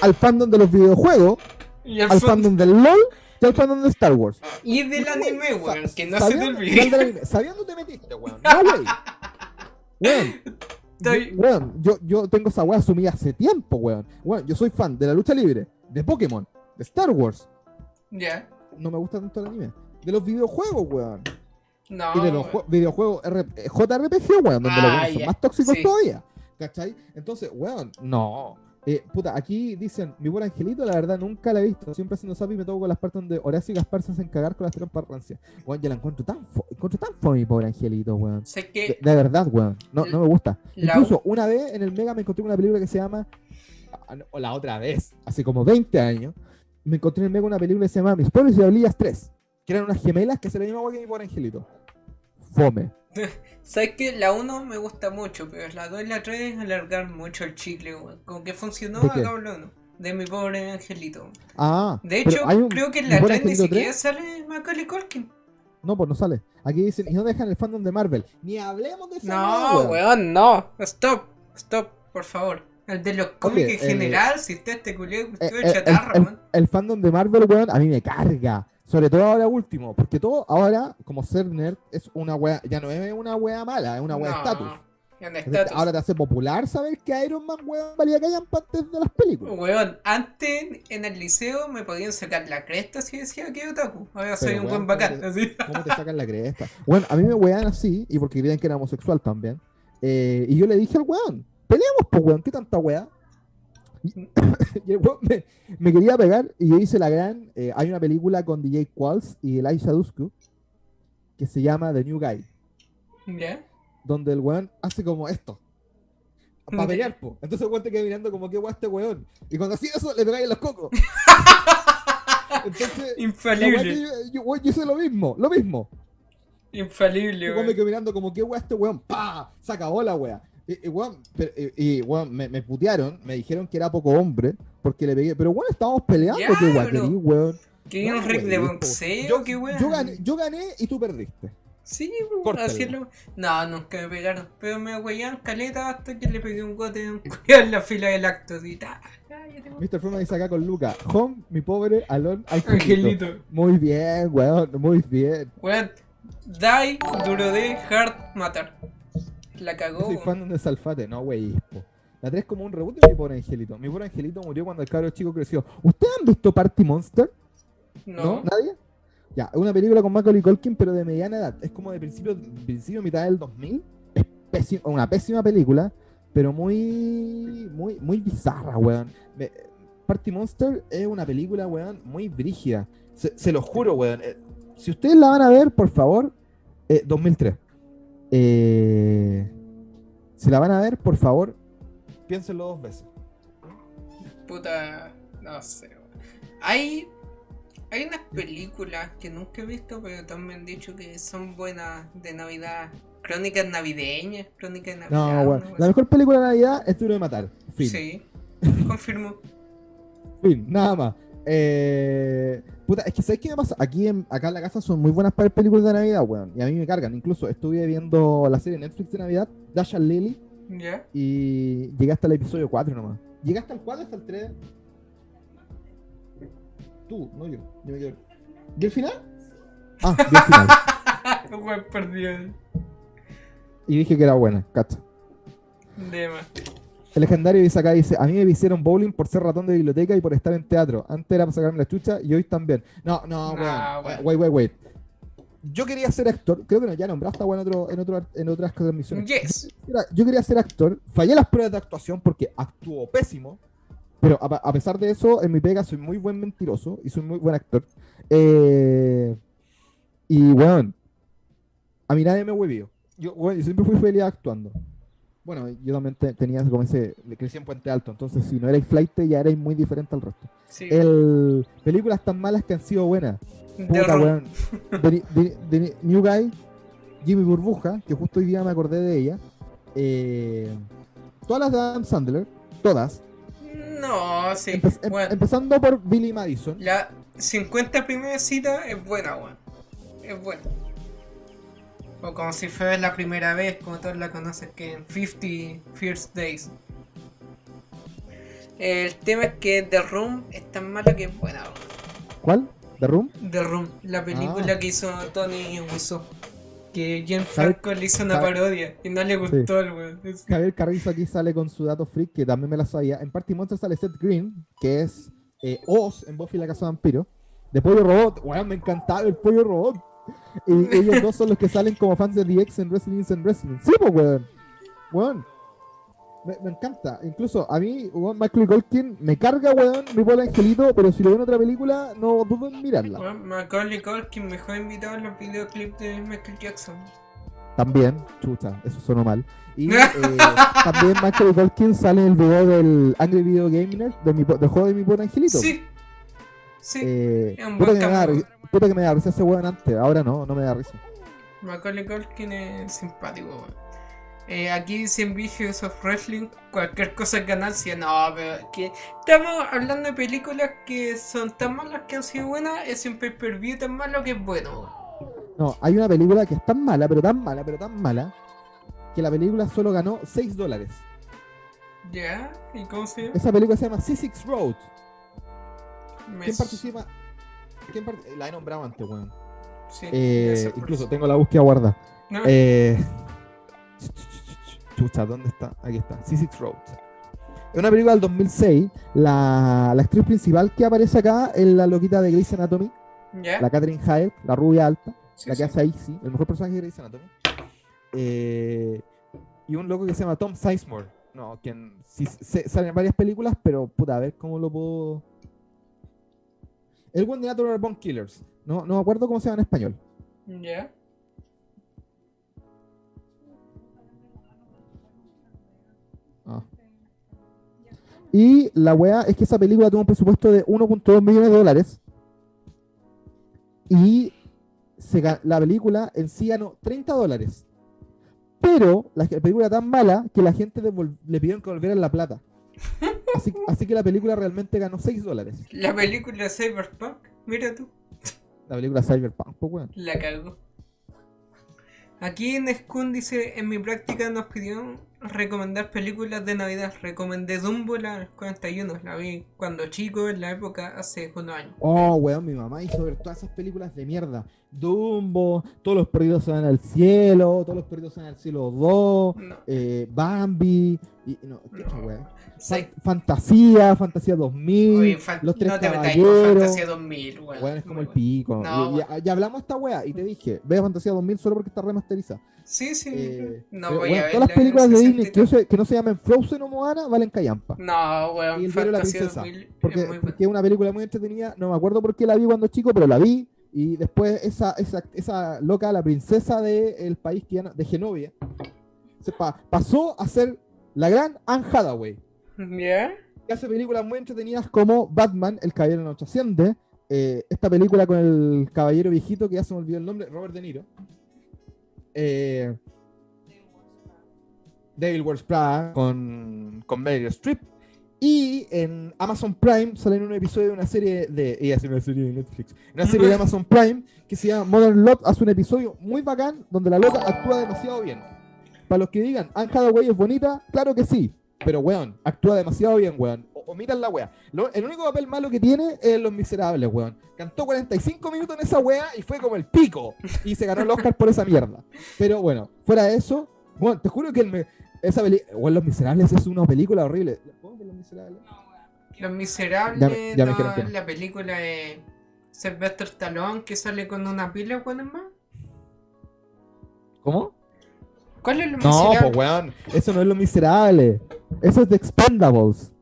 al fandom de los videojuegos, Y, al fan- fandom del LOL y al fandom de Star Wars. y del anime, weón, que no se te olvide. Sabiendo te metiste, weón. No, wey. Weón. Estoy- Yo, weón, yo, yo tengo esa weá asumida hace tiempo, weón. Weón, yo soy fan de la lucha libre, de Pokémon, de Star Wars. Ya. No me gusta tanto el anime. De los videojuegos, weón. No. y de los jue- videojuegos eh, JRPG, weón, donde los Ah, son ya. más tóxicos Sí. todavía. ¿Cachai? Entonces, weón, no. Eh, puta, aquí dicen, mi buen angelito, la verdad nunca la he visto. Siempre haciendo zap y me toco con las partes donde Horacio y Gaspar se hacen cagar con las trompas rancias. Weón, yo la encuentro tan fo encuentro tan fome, mi pobre angelito, weón. Sé que de verdad, weón. No, no me gusta. La- Incluso una vez en el Mega me encontré con una película que se llama. ah, O la otra vez, hace como 20 años, me encontré en el Mega una película que se llama Mis pobres diablillas 3. Que eran unas gemelas que se le llamaban que mi pobre angelito. Fome. sabes que la 1 me gusta mucho, pero la 2 y la 3 es alargar mucho el chicle, weón. Como que funcionó acá la 1. De mi pobre angelito. Ah. De hecho, un creo que en la pobre 3 ni siquiera 3. sale Macaulay Culkin. No, pues no sale. Aquí dicen, y no dejan el fandom de Marvel. Ni hablemos de esa No, weón, no. Stop, stop, por favor. El de los cómics en eh, general, si está este culeo, Eh, estuve el, chatarra, el- weón. el fandom de Marvel, weón, a mí me carga. Sobre todo ahora último. Porque todo ahora, como ser nerd, es una wea. Ya no es una wea mala, es una wea de No, estatus. Entonces. Ahora te hace popular saber que Iron Man, weón, valía que hayan antes de las películas. Weón, antes en el liceo me podían sacar la cresta si decía que otaku. Ahora soy un weón, buen bacán, ¿cómo así. ¿Cómo te sacan la cresta? Bueno, a mí me wean así, y porque creían que era homosexual también. Eh, y yo le dije al weón, peleamos, pues weón, ¿qué tanta wea? Y, y el weón me, me quería pegar, y yo hice la gran. eh, hay una película con DJ Qualls y Elijah Dusko que se llama The New Guy, ¿Ya? donde el weón hace como esto. Para Ya. pelear, po. Entonces el weón te queda mirando como que weón este weón. Y cuando hacía eso, le pegáis en los cocos. Entonces, Infalible. yo, yo- weón, yo hice lo mismo, lo mismo. Infalible, weón me quedo mirando como que weón este weón, pa, se acabó la wea. Y, weón, me, me putearon, me dijeron que era poco hombre, porque le pegué. Pero weón, estábamos peleando, Ya, qué weón. ¿Qué No, un rig de boxeo? Yo, ¿Qué weón? yo gané, yo gané y tú perdiste. Sí, así es lo- No, nunca me pegaron. Pero me huellaron caleta hasta que le pegué un gote un en la fila del acto. Y ta, tengo- Mr. Freeman dice acá con Luca. Home, mi pobre Alon Angelito. Angelito. Muy bien, weón, muy bien. Weón, die, duro de, hard, matar. La cagó. Yo soy fan de Salfate, no, po. La 3 como un reboot de mi pobre angelito. Mi pobre angelito murió cuando el cabro chico creció. ¿Ustedes han visto Party Monster? No. ¿Nadie? Ya, es una película con Macaulay Culkin, pero de mediana edad. Es como de principio, principio mitad del 2000. Es pésima- una pésima película, pero muy, muy, muy bizarra, weón. Me- Party Monster es una película, weón, muy brígida. Se, se lo juro, weón. Eh, si ustedes la van a ver, por favor, eh, 2003. Eh, si la van a ver, por favor, piénsenlo dos veces. Puta, no sé. Hay, hay unas películas que nunca he visto, pero también me han dicho que son buenas de Navidad. Crónicas navideñas, crónicas de Navidad. No, La mejor película de Navidad es Duro de Matar. Fin. Sí, confirmo. Fin, nada más. Eh, puta, es que ¿sabes qué me pasa? Aquí en, acá en la casa son muy buenas para ver películas de Navidad, weón. Y a mí me cargan. Incluso estuve viendo la serie Netflix de Navidad, Dash and Lily, ¿Ya? y llegué hasta el episodio 4 nomás. ¿Llegué hasta el 4 hasta el 3? Tú, no yo. Yo me quedo. ¿Vi el final? Ah, vi el final. Weón, perdido. Y dije que era buena, cacha. De más. El legendario dice acá, dice, a mí me hicieron bowling por ser ratón de biblioteca y por estar en teatro. Antes era para sacarme la chucha y hoy también. No, no, No, weón. weón. Wait, wait, wait. Yo quería ser actor, creo que no, ya nombraste weón, en, otro, en, otro, en otras transmisiones. Yes. Yo quería ser actor, fallé las pruebas de actuación porque actuó pésimo, pero a, a pesar de eso, en mi pega soy muy buen mentiroso y soy muy buen actor. Eh, y, weón, a mí nadie me huevió. Yo, weón, yo siempre fui feliz actuando. Bueno, yo también te- tenía como ese, crecí en Puente Alto, entonces si no erais flight ya erais muy diferente al resto. Sí. El, películas tan malas que han sido buenas. Puta, weón. De, de- de New Guy, Jimmy Burbuja, que justo hoy día me acordé de ella. Eh, todas las de Adam Sandler, todas. No, sí. Empe- em- Bueno, empezando por Billy Madison. la 50 primera cita es buena, weón. Es buena. O como si fuera la primera vez, como todos la conocen, que en 50 First Days. El tema es que The Room es tan mala que es buena. ¿Cuál? ¿The Room? The Room, la película Ah. que hizo Tony Wiseau. Que Jen ¿Sabe- Franco le hizo una parodia y no le gustó el weón. Javier Carrizo aquí sale con su dato freak, que también me la sabía. En Party Monster sale Seth Green, que es eh, Oz en Buffy la Casa de Vampiro. De Pollo Robot. Weón, me encantaba el Pollo Robot. Y ellos dos son los que salen como fans de DX en Wrestling and Wrestling. Sí, pues, weón. Weón. Me, me encanta. Incluso a mí, weón, Michael Culkin me carga, weón, mi pobre angelito, pero si lo veo en otra película, no dudo en mirarla. Weón, Macaulay Culkin mejor invitado en los videoclips de Michael Jackson. También, chucha, eso sonó mal. Y eh, también Michael Culkin sale en el video del Angry Video Gamer, de mi, del juego de mi pobre angelito. Sí. Sí. Eh, es un buen puta que me da risa ese weón antes, ahora no, no me da risa. Macaulay Culkin es simpático, weón. Eh, aquí en Vicious of Wrestling, cualquier cosa es ganancia. No, pero que estamos hablando de películas que son tan malas que han sido buenas, es un pay-per-view tan malo que es bueno. weón. No, hay una película que es tan mala, pero tan mala, pero tan mala, que la película solo ganó 6 dólares. ¿Ya? ¿Y cómo se llama? Esa película se llama C6 Road. Me ¿Quién participa? ¿Quién part- La he nombrado antes, weón. Sí, Eh, incluso tengo la búsqueda guardada. No, Eh, chucha, ¿dónde está? Aquí está. C6 Road. Es una película del 2006. La, la actriz principal que aparece acá es la loquita de Grey's Anatomy, la Catherine Hyde, la rubia alta, Sí, la que sí. hace ahí, sí, el mejor personaje de Grey's Anatomy. Eh, y un loco que se llama Tom Sizemore. No, quien sí, se- sale en varias películas, pero puta, a ver cómo lo puedo. El One de Natural Born Killers. No, no me acuerdo cómo se llama en español. ¿Ya? Ah. Y la weá es que esa película tuvo un presupuesto de 1.2 millones de dólares. Y se la película en sí ganó 30 dólares. Pero la película era tan mala que la gente le pidieron que volvieran la plata. Así, así que la película realmente ganó 6 dólares. La película Cyberpunk, mira tú, La película Cyberpunk, pues la cagó. Aquí en Skun dice, en mi práctica nos pidió recomendar películas de Navidad. Recomendé Dumbo la 41, la vi cuando chico, en la época, hace unos años. Oh, weón, mi mamá hizo ver todas esas películas de mierda. Dumbo, Todos los perdidos se van al cielo, Todos los perdidos se van al cielo 2, No. eh, Bambi, y, no, ¿qué No. Sí. Fantasía, Fantasía 2000, Oye, fan- Los Tres no te metáis con Caballeros. Fantasía 2000, weón. Weón, es como el pico. No, Y- hablamos esta weá y te dije, ve Fantasía 2000 solo porque está remasterizada. Sí, sí. Eh, no voy a ver. todas las la películas de 60 Disney que no, se, que no se llamen Frozen o Moana valen callampa. No, Y weón, el diario de la princesa, 2000 Porque, es muy porque bueno. es una película muy entretenida. No me acuerdo por qué la vi cuando chico, pero la vi. Y después esa, esa, esa loca, la princesa del país que de Genovia, se pa- pasó a ser la gran Anne Hathaway. ¿Ya? Que hace películas muy entretenidas como Batman, El Caballero de Noche Asciende. eh, esta película con el caballero viejito que ya se me olvidó el nombre, Robert De Niro. Eh, Devil Wears Prada con, con Meryl Streep. Y en Amazon Prime sale en un episodio de una serie de. Ella hace una serie de Netflix. Una serie de Amazon Prime que se llama Modern Love. Hace un episodio muy bacán donde la loca actúa demasiado bien. Para los que digan, Anne Hathaway es bonita, claro que sí. Pero weón, actúa demasiado bien, weón. O, o miran la wea. Lo- el único papel malo que tiene es Los Miserables, weón. Cantó 45 minutos en esa wea y fue como el pico. Y se ganó el Oscar por esa mierda. Pero bueno, fuera de eso, weón, te juro que el me- esa peli, weón, Los Miserables es una película horrible. ¿Puedo ver Los Miserables? Los Miserables, Ya me- ya me no, no. la película de Sylvester Stallone que sale con una pila, weón, más. ¿Cómo? ¿Cuál es Los No, Miserables? pues weón, eso no es Los Miserables. Eso es The Expendables.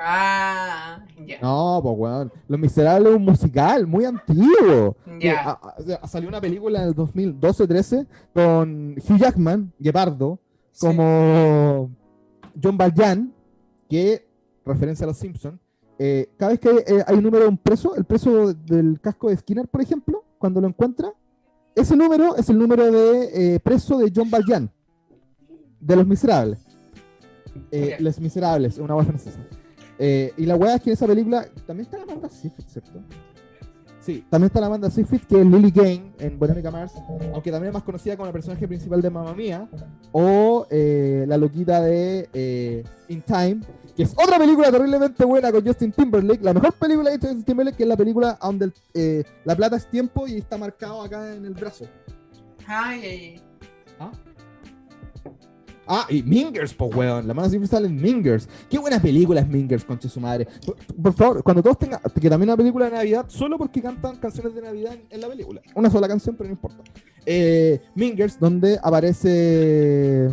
Ah, ya. No, pues weón. Los Miserables es un musical muy antiguo. Ya. sea, salió una película en el 2012-13 con Hugh Jackman, Guepardo, Sí. como John Valjean, que, referencia a los Simpsons, eh, cada vez que eh, hay un número de un preso, el preso del casco de Skinner, por ejemplo, cuando lo encuentra, ese número es el número de eh, preso de John Valjean, de Los Miserables. Eh, Ya. Los Miserables, una voz francesa. Eh, y la weá es que en esa película también está la Amanda Seyfried, ¿cierto? Sí, también está la Amanda Seyfried, que es Lily Kane en Veronica Mars, aunque también es más conocida como la personaje principal de Mamma Mía, o eh, la loquita de eh, In Time, que es otra película terriblemente buena con Justin Timberlake, la mejor película de Justin Timberlake, que es la película donde el, eh, la plata es tiempo y está marcado acá en el brazo. Ay, ay, ay. ¿Ah? Ah, y Mingers, pues weón. La mano siempre sale en Mingers. Qué buena película es Mingers, conche su madre. Por, por favor, cuando todos tengan. Que también una película de Navidad, solo porque cantan canciones de Navidad en, en la película. Una sola canción, pero no importa. Eh, Mingers, donde aparece.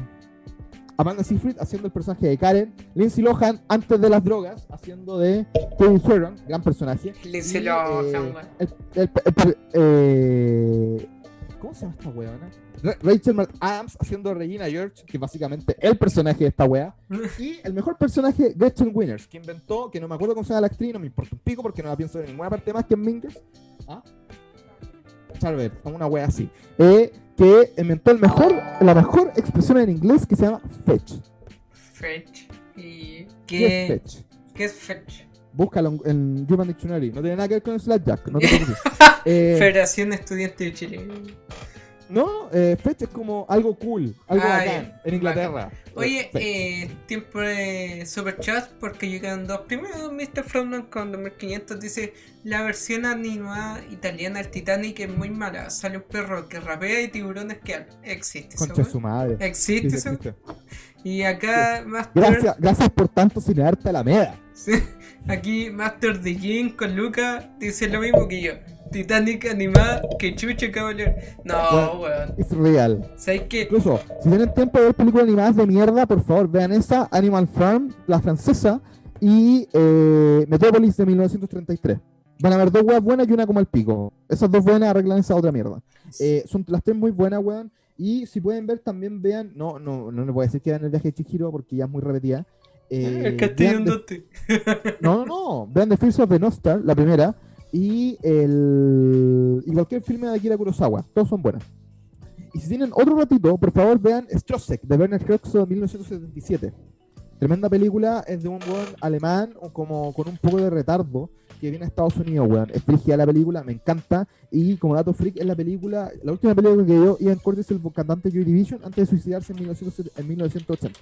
Amanda Seyfried haciendo el personaje de Karen, Lindsay Lohan antes de las drogas haciendo de Kevin Heron, gran personaje. Lindsay Lohan, eh, weón. el- el- el- eh, ¿Cómo se llama esta weona? Ra- Rachel McAdams haciendo Regina George, que básicamente el personaje de esta wea. Y el mejor personaje, Gretchen Winners, que inventó, que no me acuerdo cómo se llama la actriz, no me importa un pico porque no la pienso en ninguna parte más que en Mingers. ¿Ah? Charver, una wea así. Eh, que inventó el mejor, la mejor expresión en inglés que se llama fetch. Fetch. ¿Y ¿Qué es qué, fetch? qué es Fetch? Búscalo en, Urban Dictionary. No tiene nada que ver con el Slapjack. No te preocupes. Eh, Federación Estudiante de Chile. No, eh, Fetch es como algo cool, algo Ah, bacán, en Inglaterra. Oye, eh, tiempo de super chat porque llegan dos. Primero, Mr. Frontman con 2500 dice: La versión animada italiana del Titanic es muy mala. Sale un perro que rapea y tiburones que hablan. Existe, Concha de su madre. Existe, sí existe. Y acá, Master. Gracias, gracias por tanto cinearte Alameda. Sí, Aquí, Master de Jin con Luca dice lo mismo que yo. Titanic animada, que chucha, caballero. No, weón. Es real. ¿Sabes qué? Incluso, si tienen tiempo de ver películas animadas de mierda, por favor, vean esa, Animal Farm, la francesa, y eh, Metrópolis de 1933. Van a haber dos weas buenas y una como el pico. Esas dos buenas arreglan esa otra mierda. Eh, son las tres muy buenas, weón. Y si pueden ver, también vean. No, no, no les voy a decir que vean el viaje de Chihiro porque ya es muy repetida. Eh, el castillo. No, no, no. Vean The Fears of the North Star, la primera. Y el. Y cualquier filme de Akira Kurosawa. Todos son buenos. Y si tienen otro ratito, por favor vean Strossek de Werner Herzog de 1977. Tremenda película, es de un buen alemán como con un poco de retardo, que viene a Estados Unidos, weón. Es frigia la película, me encanta. Y como dato freak, es la película, la última película que dio Ian Curtis, el cantante Joy Division, antes de suicidarse en, 1970 en 1980.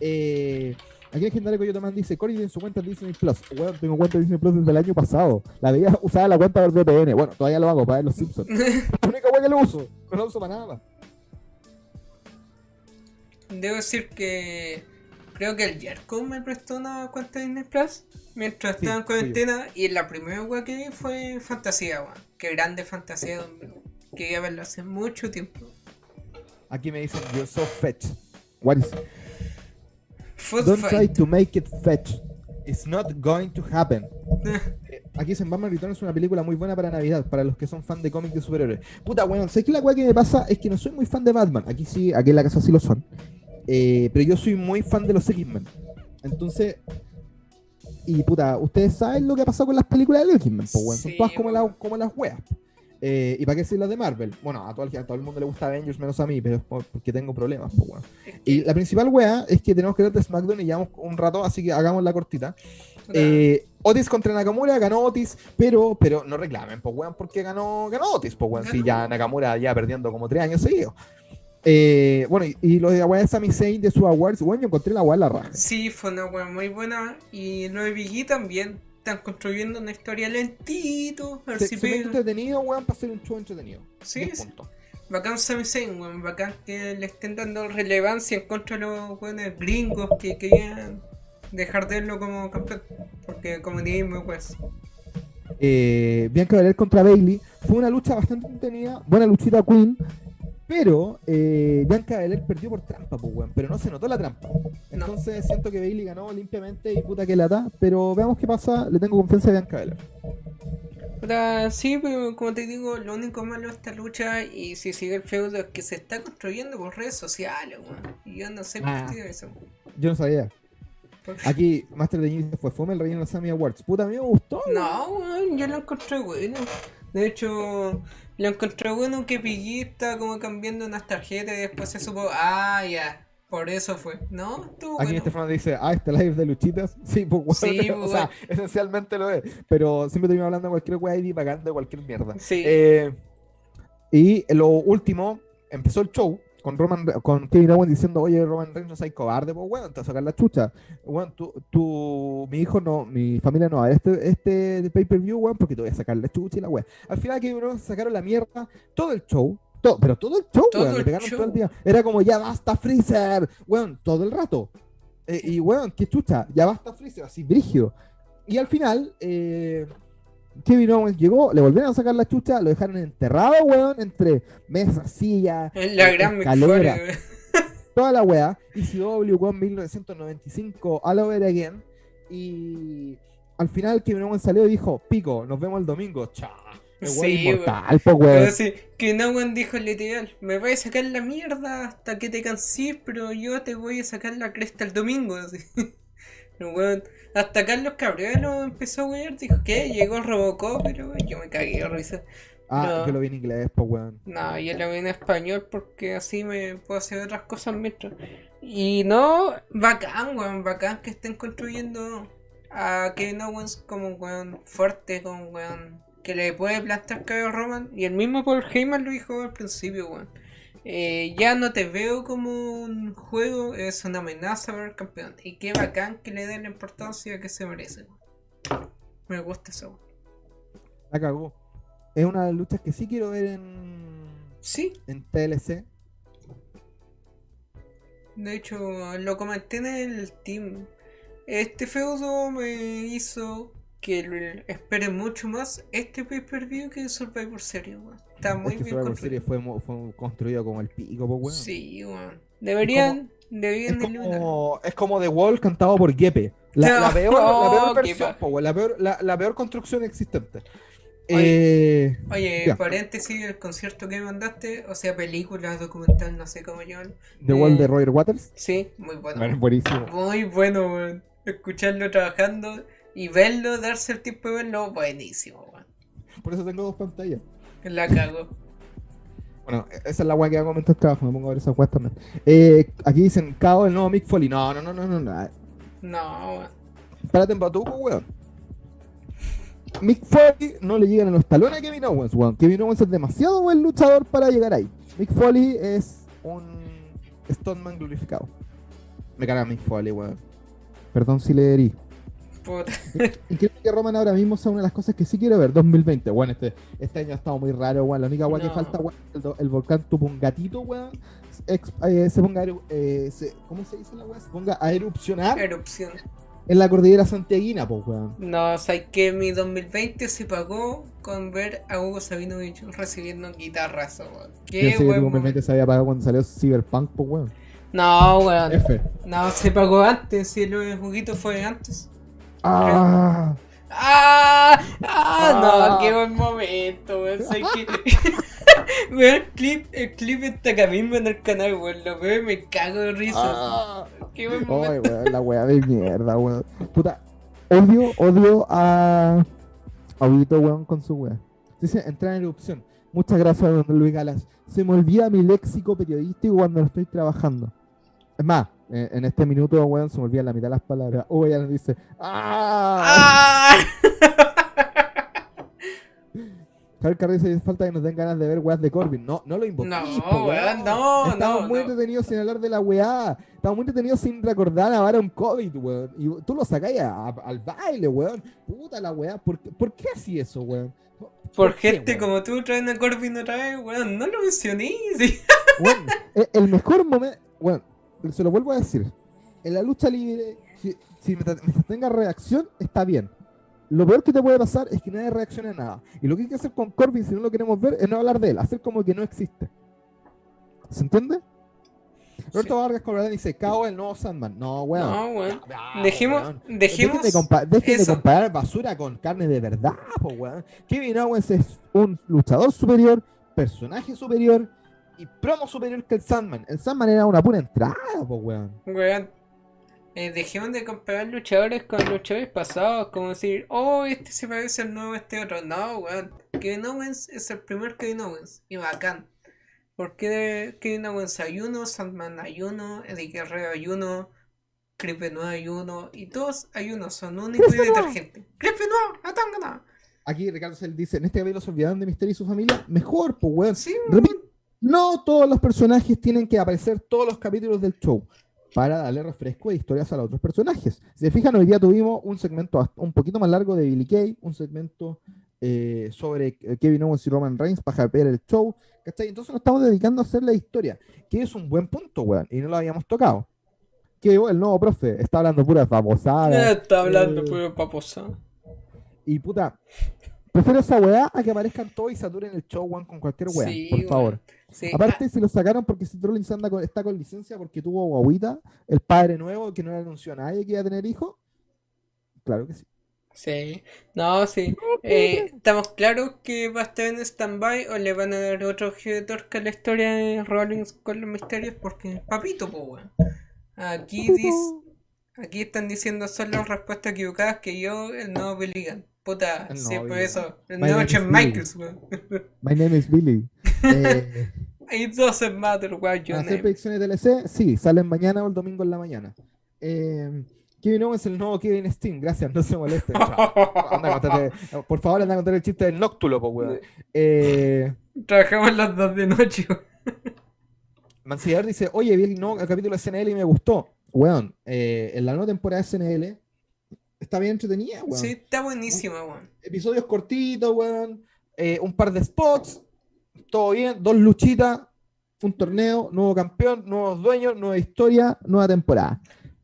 Eh, aquí en Legendario Coyote Man dice, Cory tiene su cuenta Disney Plus. Weón, tengo cuenta Disney Plus desde el año pasado. La veía usaba la cuenta del VPN. Bueno, todavía lo hago para ver los Simpsons. la única weón que lo uso. No lo uso para nada. Debo decir que creo que el Jerko me prestó una cuenta de Disney Plus mientras Sí, estaba en yo. cuarentena y la primera wea que vi fue Fantasía, weón. Qué grande Fantasía, que iba a verlo hace mucho tiempo. Aquí me dicen, you're so fetch. What is Food Don't try to make it fetch. It's not going to happen. Eh, Aquí dicen Batman Returns es una película muy buena para Navidad, para los que son fan de cómics de superhéroes. Puta, bueno, sé que la weá que me pasa es que no soy muy fan de Batman. Aquí sí, aquí en la casa sí lo son. Eh, pero yo soy muy fan de los X-Men. Entonces, y puta, ustedes saben lo que ha pasado con las películas de los X-Men, weón. Son todas como, las como las weas. Eh, y para qué decir las de Marvel. Bueno, a todo, el, a todo el mundo le gusta Avengers menos a mí, pero es por- porque tengo problemas, po, weón. Y la principal wea es que tenemos que ver de SmackDown y llevamos un rato, así que hagamos la cortita. Eh, Otis contra Nakamura, ganó Otis, pero, pero no reclamen, pues weón, porque ganó, ganó Otis, pues weón, si ya Nakamura ya perdiendo como tres años seguidos. Eh, bueno, y, y lo de la weá de Sami Zayn de su Awards, weón, yo encontré la weá la raja. Sí, fue una wea muy buena. Y lo de Biggie también. Están construyendo una historia lentito. A ver Se, si se entretenido, weón, para hacer un show entretenido. Sí, sí. Bacán Sami Zayn, weón. Bacán que le estén dando relevancia en contra de los weones gringos que querían dejar de verlo como campeón. Porque comunismo, pues. Eh, Bianca Belair contra Bailey fue una lucha bastante entretenida, buena luchita Queen, pero eh, Bianca Belair perdió por trampa, pues weón, pero no se notó la trampa. Entonces siento que Bailey ganó limpiamente y puta que lata, pero veamos qué pasa, le tengo confianza a Bianca Belair. Puta, sí, pero como te digo, lo único malo de esta lucha y si sigue el feudo es que se está construyendo por redes sociales, weón. Y yo no sé Ah. qué eso. Yo no sabía. Aquí Master de Genius fue fome el relleno de los Sammy Awards. Puta, a mí me gustó. weón. No, weón, yo lo encontré bueno. De hecho, lo encontré bueno que Piggy como cambiando unas tarjetas y después se supo, ah, ya, por eso fue. No, estuvo Aquí bueno. Estefano dice, ah, este live de luchitas. Sí, pues weón. Sí, o pues, sea, weón. esencialmente lo es. Pero siempre termino hablando de cualquier weá y divagando de cualquier mierda. Sí. Eh, y lo último, empezó el show con Roman con Kevin Owens diciendo, oye, Roman Reigns no soy cobarde, pues weón, te vas a sacar la chucha. Weón, tú, tú- mi hijo no, mi familia no va a ver este, este pay-per-view, weón, porque te voy a sacar la chucha y la weón. Al final Kevin Owens sacaron la mierda todo el show. todo- pero todo el show, Todo weón, le pegaron todo el show. día. Era como, ya basta Freezer, weón, todo el rato. Eh, y weón, qué chucha, ya basta Freezer, así brígido. Y al final, eh, Kevin Owens llegó, le volvieron a sacar la chucha, lo dejaron enterrado, weón, entre mesas, sillas, la gran escalera, toda la weá. Y CW, weón, 1995, all over again. Y al final Kevin Owens salió y dijo, pico, nos vemos el domingo, cha. El weón Sí, inmortal, po, weón. sí, que no one dijo literal, me voy a sacar la mierda hasta que te cansís, pero yo te voy a sacar la cresta el domingo. Así. Pero weón, hasta Carlos Cabrera empezó a wear, dijo que llegó Robocop, pero yo me cagué de risa. Ah, no. yo lo vi en inglés, po, weón. No, yo lo vi en español porque así me puedo hacer otras cosas mientras. Y no, bacán, weón, bacán que estén construyendo a Kevin Owens como un weón fuerte, como un weón que le puede plantar cabello a Roman. Y el mismo Paul Heyman lo dijo al principio, weón. Eh, ya no te veo como un juego, es una amenaza para el campeón. Y qué bacán que le den la importancia que se merece. Me gusta eso. La cagó. Es una de las luchas que sí quiero ver en, Sí, en TLC. De hecho, lo comenté en el team. Este feudo me hizo que lo- espere mucho más este pay-per-view que Survivor Series, weón. Está muy es que bien Survivor construido. Series fue, fue construido como el pico, po, weón. Sí, weón. Deberían, Es deberían eliminar. como, es como The Wall cantado por Gepe. La, la No, peor, la peor versión, po, la, peor, la, la peor construcción existente. Oye. Eh, Oye, paréntesis, el concierto que me mandaste, o sea, película, documental, no sé cómo llamarlo. The Wall de Eh, Roger Waters. Sí, muy bueno. Bueno, buenísimo. Muy bueno, weón. Escucharlo trabajando y verlo, darse el tiempo de verlo, buenísimo, weón. Por eso tengo dos pantallas. La cago. Bueno, esa es la weá que hago mientras trabajo. Me pongo a ver esas weas también. Eh, aquí dicen, Cao, el nuevo Mick Foley. No, no, no, no, no. no. No, weón. Espérate en Batuco, weón. Mick Foley no le llegan a los talones a Kevin Owens, weón. Kevin Owens es demasiado buen luchador para llegar ahí. Mick Foley es un Stoneman glorificado. Me carga Mick Foley, weón. Perdón si le herí. Puta. Y creo que Roman ahora mismo es una de las cosas que sí quiero ver. 2020, bueno, este, este año ha estado muy raro, weón. La única weón que falta, weón, el, el volcán Tupungatito, weón, ex- eh, se ponga, eh, se- ¿cómo se dice la weón? Se ponga a erupcionar Erupción. en la cordillera santiaguina, pues, weón. No, sabes que mi 2020 se pagó con ver a Hugo Sabinovich recibiendo guitarrazo, weón. Yo Qué sé que buen 2020 se había pagado cuando salió Cyberpunk, pues, weón. No, weón. F. No, se pagó antes, si el juguito fue antes. Ah, ¡Ah! ¡Ah! No, Ah. qué buen momento, weón. Sé que. Weón, el clip, el clip está acá mismo en el canal, weón. Lo veo y me cago de risa. ah. Qué buen Ay, momento. weón, la weá de mierda, weón. Puta, odio, odio a. A Huguito, weón, con su weá. Dice, entrar en erupción. Muchas gracias, don Luis Galas. Se me olvida mi léxico periodístico cuando lo estoy trabajando. Es más, eh, en este minuto, weón, se me olvida la mitad de las palabras. Uy, ya nos dice. ¡Ah! ¡Ah! Javier Carrillo dice, falta que nos den ganas de ver weas de Corbin. No, no lo invoquéis, No, weón, no, Estamos no, muy no. entretenidos sin hablar de la weá. Estamos muy entretenidos sin recordar a Baron COVID, weón. Y tú lo sacáis al baile, weón. Puta la weá. ¿Por, qué- ¿Por qué así eso, weón? Por qué, gente weón? como tú traen a Corbin otra vez, weón. No lo mencioné. sí. Weón, eh, el mejor momento. Bueno, se lo vuelvo a decir. En la lucha libre, si, si mientras, tenga reacción, está bien. Lo peor que te puede pasar es que nadie reaccione a nada. Y lo que hay que hacer con Corbin, si no lo queremos ver, es no hablar de él, hacer como que no existe. ¿Se entiende? Roberto Vargas Corralán dice: Cao el nuevo Sandman. No, weón. No, weón. Ya, Dejemos, weón. dejemos. Dejen de, compa- de comparar basura con carne de verdad, po, weón. Kevin Owens es un luchador superior, personaje superior y promo superior que el Sandman. El Sandman era una pura entrada, po, weón. Weón. Eh, dejemos de comparar luchadores con luchadores pasados, como decir, oh, este se parece al nuevo, este otro. No, weón. Kevin Owens es el primer Kevin Owens. Y bacán. Porque Kevin Owens hay uno, Sandman hay uno, Eddie Guerrero hay uno, Chris Benoit hay uno, y todos hay uno, son únicos y detergentes. Chris Benoit, Atangana. Aquí Ricardo Cel dice: En este capítulo se olvidaron de Misterio y su familia. Mejor, po, weón. Sí, Repito, no todos los personajes tienen que aparecer todos los capítulos del show para darle refresco de historias a los otros personajes. Si se fijan, hoy día tuvimos un segmento un poquito más largo de Billy Kay, un segmento eh, sobre eh, Kevin Owens y Roman Reigns para hypear el show. ¿cachai? Entonces nos estamos dedicando a hacer la historia, que es un buen punto, weón, y no lo habíamos tocado. Que el nuevo profe está hablando pura Eh, babosada. Está hablando eh, puro paposa. Y puta, prefiero esa weá a que aparezcan todos y saturen el show, weón, con cualquier weá, Sí, por favor. Sí, Aparte, si lo sacaron porque Rollins anda con- está con licencia porque tuvo guaguita, el padre nuevo que no le anunció a nadie que iba a tener hijo. Claro que sí. Sí, no, sí. Eh, estamos claros que va a estar en stand-by o le van a dar otro giro de torca a la historia de Rollins con los misterios porque papito, po, weón. Aquí dis- aquí están diciendo solo respuestas equivocadas que yo, el nuevo Billy. Puta, por Billy eso. My Shawn Billy. Michaels, weón. My name is Billy. Eh, It doesn't matter what your ¿Hacer name. predicciones de DLC? Sí, salen mañana o el domingo en la mañana. Eh, Kevin Owens es el nuevo Kevin Steen. Gracias, no se molesten. Anda por favor, anda a contar el chiste del Noctulo, po, weón. Eh, Trabajamos las dos de noche. weón. Mancillar dice, oye, vi el, nuevo capítulo de SNL y me gustó. Weón, eh, en la nueva temporada de SNL está bien entretenida, weón. Sí, está buenísima, weón. Episodios cortitos, weón. eh, un par de spots. Todo bien. Dos luchitas. Un torneo. Nuevo campeón. Nuevos dueños. Nueva historia. Nueva temporada.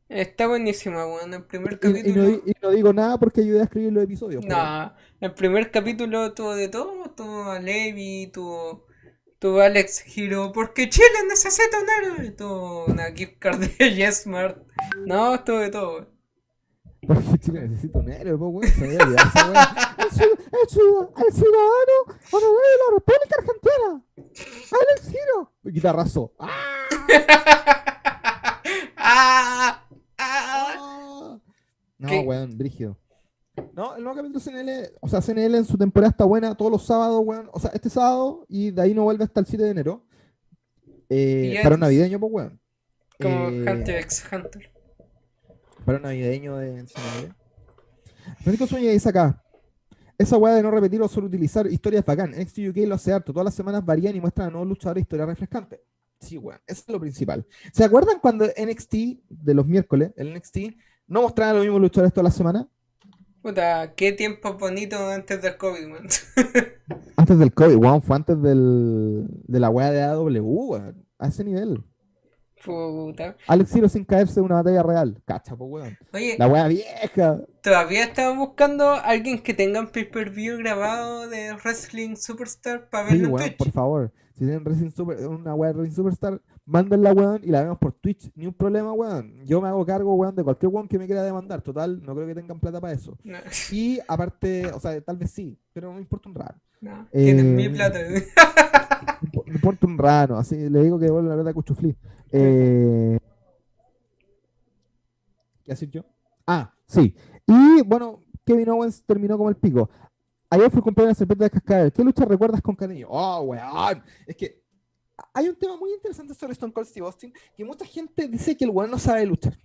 Está buenísima, weón. El primer Y, y capítulo. no, y no digo nada porque ayudé a escribir los episodios. No, el primer capítulo tuvo de todo, tuvo a Levi, tuvo, tuvo a Alex Hero, porque Chile necesita un héroe, tuvo una gift card de Yesmart, no, tuvo de todo. weón. Porque Chile necesita un héroe, pues, weón. Se había olvidado esa weá. El, ciu- el ciu- el ciudadano honorario de la República Argentina. Alex Giro. Guitarrazo. ¡Ah! ¡Ah! ¡Ah! No, ¿Qué? weón, brígido. No, el nuevo capítulo CNL, o sea, CNL en su temporada está buena todos los sábados, weón. O sea, este sábado y de ahí no vuelve hasta el 7 de enero. Eh, para un navideño, pues, weón. Como Eh, Hunter x Hunter. Para un navideño de CNL. Francisco Zúñiga dice acá. esa weá de no repetir o solo utilizar historias bacán. NXT UK lo hace harto. Todas las semanas varían y muestran a nuevos luchadores historias refrescantes. Sí, weón. Eso es lo principal. ¿Se acuerdan cuando NXT de los miércoles, el NXT, no mostraban a los mismos luchadores toda la semana? Puta, qué tiempo bonito antes del COVID, man. Antes del COVID, weón. Fue antes del, de la weá de AW, weón. A ese nivel. Puta. Alex Zero sin caerse de una batalla real. Cacha, po, weón. Oye, La weá vieja. todavía estaba buscando a alguien que tenga un pay-per-view grabado de Wrestling Superstar para Sí, verlo en weón, Twitch. por favor. Si tienen Wrestling Super, una weá de Wrestling Superstar, mándenla, weón, y la vemos por Twitch. Ni un problema, weón. Yo me hago cargo, weón, de cualquier weón que me quiera demandar. Total, no creo que tengan plata para eso. No, Y aparte, o sea, tal vez sí, pero no me importa un raro. no, Eh, tienen mi plata. Me importa un rano, así le digo que devuelve la plata a Cuchuflí. Eh, ¿Qué hacer yo? Ah, sí. Y bueno, Kevin Owens terminó como el pico. Ayer fue el cumpleaños de la serpiente de cascabel. ¿Qué lucha recuerdas con cariño? Oh, weón. Es que hay un tema muy interesante sobre Stone Cold Steve Austin que mucha gente dice que el weón no sabe luchar.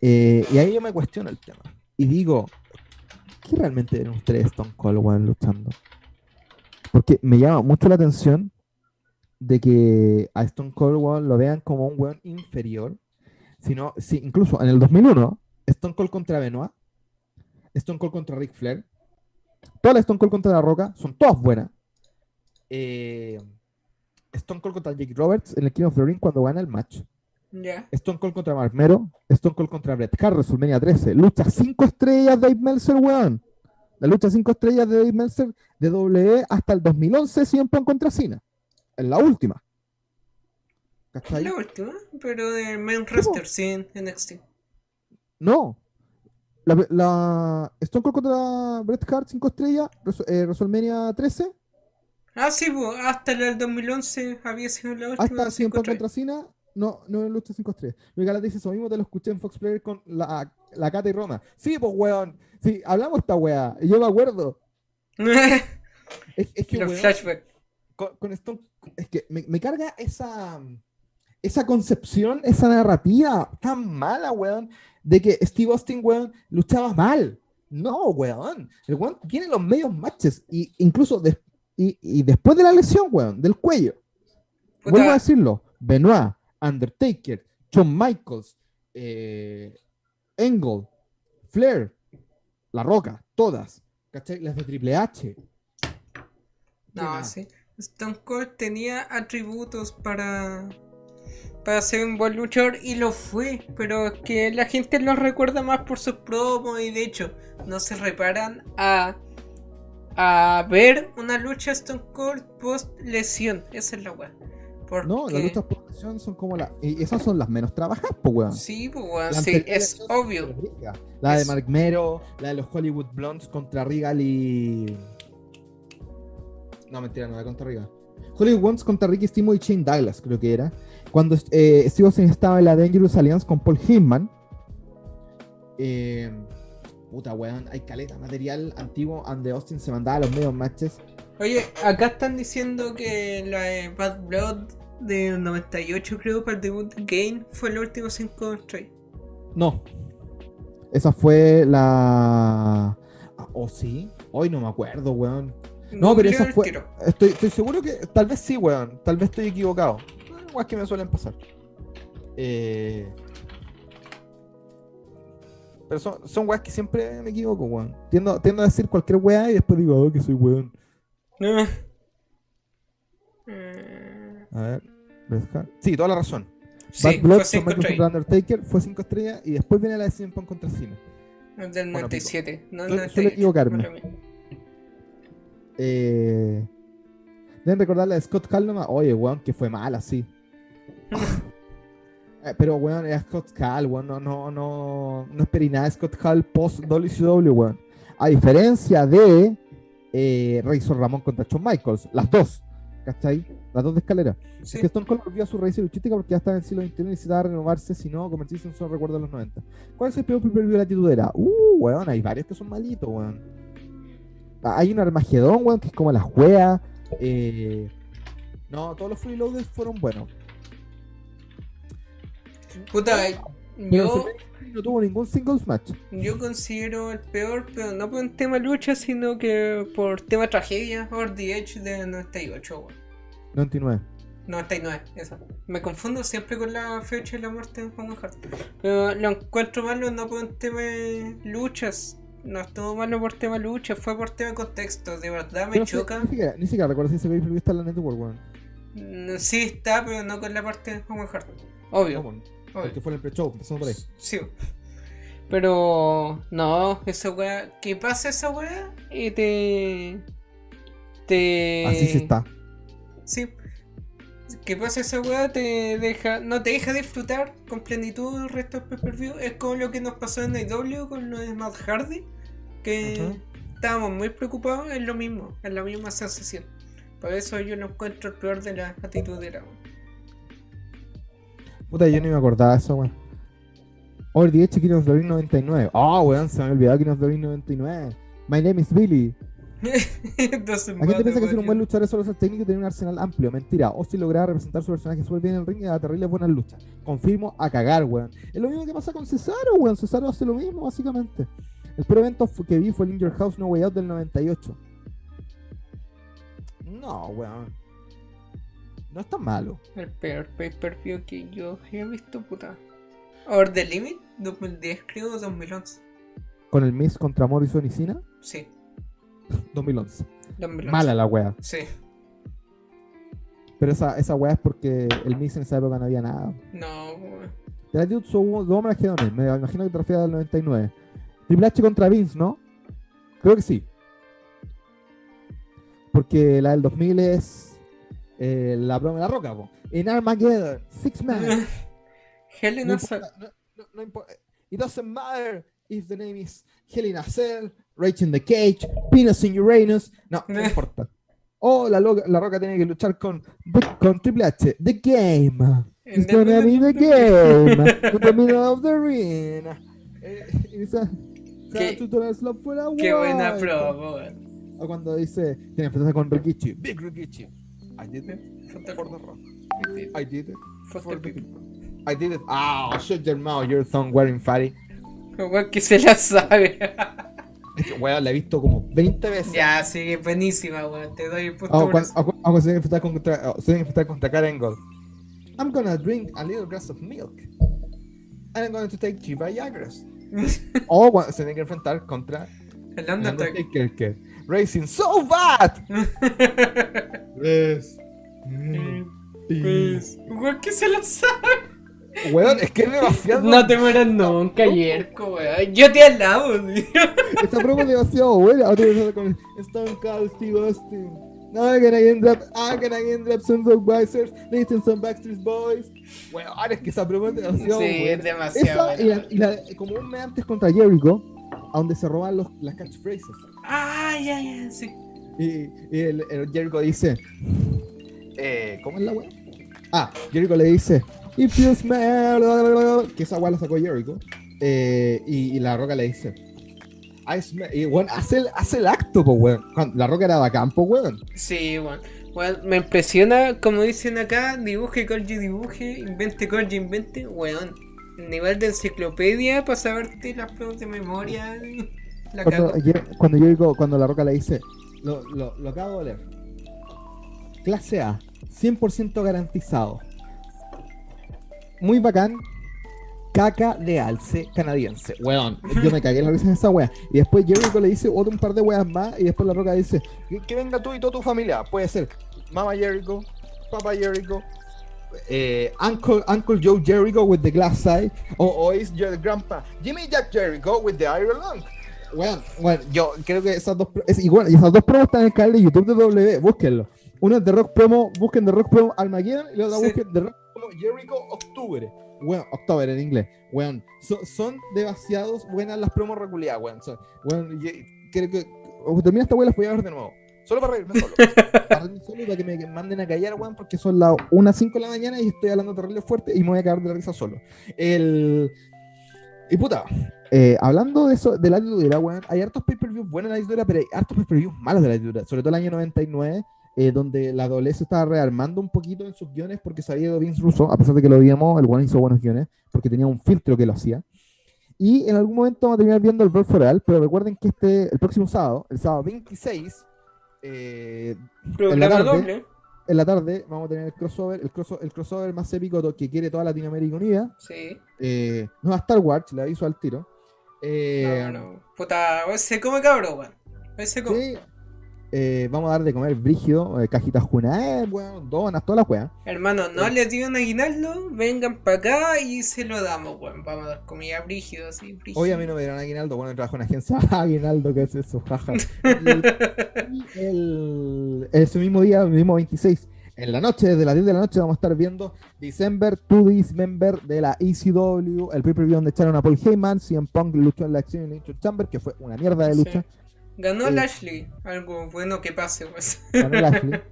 Eh, y ahí yo me cuestiono el tema. Y digo, ¿qué realmente ven ustedes Stone Cold, weón, luchando? Porque me llama mucho la atención de que a Stone Cold weón, lo vean como un weón inferior. Sino, sí, incluso en el 2001, Stone Cold contra Benoit, Stone Cold contra Ric Flair, todas las Stone Cold contra La Roca son todas buenas. Eh, Stone Cold contra Jake Roberts en el King of the Ring cuando gana el match. Stone Cold contra Mark Mero, Stone Cold contra Bret Hart, WrestleMania 13. Lucha 5 estrellas Dave Meltzer, weón. La lucha 5 estrellas de Dave Meltzer de WWE hasta el 2011 siempre contra Cena. En la última. ¿Cachai? La última, pero del main roster, sí, en NXT. No. La, la Stone Cold contra Bret Hart 5 estrellas, eh, WrestleMania 13, Ah, sí, pues, hasta el del 2011 había sido la última. hasta de CM Punk 5-3. contra Cena. No, no es lucha 5 estrellas. Luis Gala dice eso mismo, te lo escuché en Fox Player con la, la Cata y Roma. Sí, pues, weón. Sí, hablamos esta weá. Yo me acuerdo. Es, es que, Los weón, flashbacks. con, con Stone- es que me, me carga esa, esa concepción, esa narrativa tan mala, weón, de que Steve Austin, weón, luchaba mal. No, weón. El weón tiene los medios matches, y incluso y, y después de la lesión, weón, del cuello. Puta, Vuelvo a decirlo, Benoit, Undertaker, Shawn Michaels, eh, Engel, Flair, La Roca, todas. ¿Cachai? Las de Triple H. No, sí. Stone Cold tenía atributos para, para ser un buen luchador y lo fue, pero es que la gente lo recuerda más por sus promos y de hecho no se reparan a, a ver una lucha Stone Cold post lesión. Esa es la weá. Porque... No, las luchas por lesión son como las. Y esas son las menos trabajadas, pues, weón. Sí, pues weón, sí, es obvio. La de Es- Mark Mero, la de los Hollywood Blondes contra Regal y. No, mentira, no era contra Regal. Hollywood Blondes contra Ricky Stimo y Shane Douglas, creo que era. Cuando eh, Steve Austin estaba en la Dangerous Alliance con Paul Heyman. Eh, puta, weón, hay caleta material antiguo. donde Austin se mandaba a los medios matches. Oye, acá están diciendo que la de Bad Blood del 98 creo para el debut de Kane fue el último 5 straight. No. Esa fue la. Ah, ¿O sí? Hoy no me acuerdo, weón. No, pero el fue. Estoy, estoy seguro que. Tal vez sí, weón. Tal vez estoy equivocado. Igual que me suelen pasar. Eh... Pero son, son weas que siempre me equivoco, weón. Tiendo, tiendo a decir cualquier wea y después digo, oh, que soy weón. No. Eh, A ver. Hart. Sí, toda la razón. Sí, Bad Blood, fue Shawn 5 Michaels straight. contra Undertaker fue 5 estrellas y después viene la de CM Punk contra Cena. El del Bueno, 97. No el Suele- 98. suele equivocarme. mala mía. Eh, Deben recordar la de Scott Hall nomás. Oye, weón, que fue mal así. Eh, Pero, weón, era Scott Hall, weón. No, no, no, no esperé nada de Scott Hall post WCW, weón. A diferencia de eh, Razor Ramón contra Shawn Michaels. Las dos. ¿Cachai? Las dos de escalera. Sí. Es que Stone Cold volvió a su raíz luchística porque ya estaba en el siglo XXI y necesitaba renovarse, si no, convertirse en solo recuerdo de los 90. ¿Cuál es el peor pay-per-view de la titudera? Uh, weón, hay varios que son malitos, weón. Hay un Armagedón, weón, que es como la juega. Eh... No, todos los freeloaders fueron buenos. Puta, Yo, no tuvo ningún singles match. yo considero el peor, pero no por un tema lucha, sino que por tema tragedia, Or the Edge de 98, weón. 99. 99, eso. Me confundo siempre con la fecha de la muerte de Juan Hart. Pero lo encuentro malo no por un tema de luchas. No estuvo malo por tema lucha, fue por tema de contexto. De verdad me choca. Ni siquiera, ni siquiera recuerdo si ese pay-per-view está en la network, weón. Mm, Sí está, pero no con la parte de Juan Hart. Obvio, No, obvio. Porque fue en el pre-show, empezamos por ahí. Sí. Pero no, esa weá, que pasa esa weá y te. Te. Así sí está. Sí. Que pasa esa weá te deja. No te deja disfrutar con plenitud el resto del pay-per-view. Es como lo que nos pasó en AEW con lo de Matt Hardy. Que estábamos muy preocupados, es lo mismo, es la misma sensación. Por eso yo lo encuentro el peor de las actitudes Puta, yo ni me acordaba de eso, weón. Over the Edge, King of the Ring 99. Oh, weón, se me había olvidado King of the Ring 99. My name is Billy. Entonces, La gente piensa que ser un buen luchador es solo ser técnico y tener un arsenal amplio. Mentira. Austin lograba representar su personaje súper bien en el ring y da terribles buenas luchas. Confirmo a cagar, weón. Es lo mismo que pasa con Cesaro, weón. Cesaro hace lo mismo, básicamente. El peor evento que vi fue el In Your House No Way Out del 98. No, weón. No es tan malo. El peor pay-per-view que yo he visto, puta. Over the Limit, 2010 creo, 2011. Con el Miz contra Morrison y Cena, Sí, 2011. 2011. Mala la wea. Sí, Pero esa, esa weá es porque el Miz en esa época no había nada. no, weón. De la Dude hubo dos homenajeados, me imagino que te refieres al 99. Triple H contra Vince, ¿no? Creo que sí. Porque la del 2000 es eh, la broma de la roca, po. En Armageddon, Six Man. Hell in No a Cell. no, no-. It doesn't matter if the name is Hell in a Cell, Rage in the Cage, Penis in Uranus. No, no importa. O la, la roca tiene que luchar con, con Triple H. The game. It's gonna be the game. In the middle of the ring. Eh, it's a- Qué- Qué buena promo. O cuando dice, tiene que enfrentarse con Rikichi. Big Rikichi. I did it for the rock. I did it for the people. I did it. Ah, shut your mouth, your thumb wearing fatty. Weón que se la sabe. Weón, la he visto como 20 veces. ya, sí, buenísima, weón. Te doy el punto Oh, cuando, oh, cuando se tiene que enfrentar contra, oh, se tiene que enfrentar contra Karen Gold. I'm gonna drink a little glass of milk. And I'm going to take two Viagras. o cuando se tiene que enfrentar contra El Undertaker. Racing so bad. Tres. Weón que se la sabe. Weón, es que es demasiado. No te mueras nunca, Yerko, weón. Yo te alabo, tío. Esta broma es demasiado buena. Otra vez con Stone Cold Steve Austin. No, I'm gonna get drop, I'm gonna get drop some Budweisers, listen some Backstreet Boys. Weón, es que esa broma es demasiado Sí, buena. es demasiado. Esa y, la, y la- como un mes antes contra Jericho, a donde se roban los, las catchphrases. Ah, ya, ya, sí. Y, y el, el Jericho dice: eh, ¿Cómo es la weá? Ah, Jericho le dice: If you smell. Que esa weá la sacó Jericho. Eh, y, y la roca le dice: I smell. Y bueno, hace el, hace el acto, pues weón. La roca era bacán, pues weón. Sí, weón. Weón, me impresiona, como dicen acá, dibuje, Koji dibuje, invente, Koji invente, weón. El nivel de enciclopedia para saberte las preguntas de memoria. La Cuando. Jer- cuando Jericho, cuando la roca le dice: Lo, lo, lo acabo de leer. Clase A, 100% garantizado. Muy bacán. Caca de alce canadiense. Weón, yo me cagué en la risa de esa wea. Y después Jericho le dice otro un par de weas más. Y después la roca dice: Que, venga tú y toda tu familia. Puede ser Mama Jericho, Papa Jericho, eh, Uncle, Uncle Joe Jericho with the glass eye. O, o is your grandpa Jimmy Jack Jericho with the iron lung. Bueno, bueno, yo creo que esas dos es igual, y esas dos promos están en el canal de YouTube de W, búsquenlo. Una es de Rock Promo, busquen de Rock Promo Armageddon y la otra Sí. busquen de Rock Jericho Octubre. Bueno, Octubre en inglés. Weón, so- son demasiados buenas las promos reculiadas, weón. Weón, creo que termina esta weón las voy a ver de nuevo. Solo para reírme solo. para reírme solo y para que me manden a callar, weón, porque son las 1.05 de la mañana y estoy hablando terrible fuerte y me voy a caer de la risa solo. El. Y puta, eh, hablando de eso, de la dura, weón, hay hartos pay-per-views buenos en la dura, pero hay hartos pay-per-views malos de la dura. Sobre todo el año 99, eh, donde la doble se estaba rearmando un poquito en sus guiones porque sabía de Vince Russo, a pesar de que lo vimos, el one hizo buenos guiones, porque tenía un filtro que lo hacía. Y en algún momento vamos a terminar viendo el for All, pero recuerden que este, el próximo sábado, el sábado 26, eh, en la tarde, doble. en la tarde vamos a tener el crossover, el, crosso- el crossover más épico que quiere toda Latinoamérica unida. Sí. Eh, no a Star Wars, le aviso al tiro. Eh, No, no. Puta, weón, se come cabro, weón. Se come. sí, eh, vamos a dar de comer brígido, eh, cajitas junae, weón, donas, todas las weas. Hermano, no dio un aguinaldo, vengan para acá y se lo damos, weón. Vamos a dar comida brígido, así, brígido. Hoy a mí no me dieron aguinaldo, bueno, trabajo en agencia. Aguinaldo, ¿qué es eso? Jaja. Y el, ese mismo día, el mismo 26, en la noche, desde las 10 de la noche, vamos a estar viendo December to Dismember de la ECW, el pay-per-view donde echaron a Paul Heyman, CM Punk luchó en la acción Chamber, que fue una mierda de Sí. Ganó Eh. Lashley. Algo bueno que pase, weón. ganó Lashley.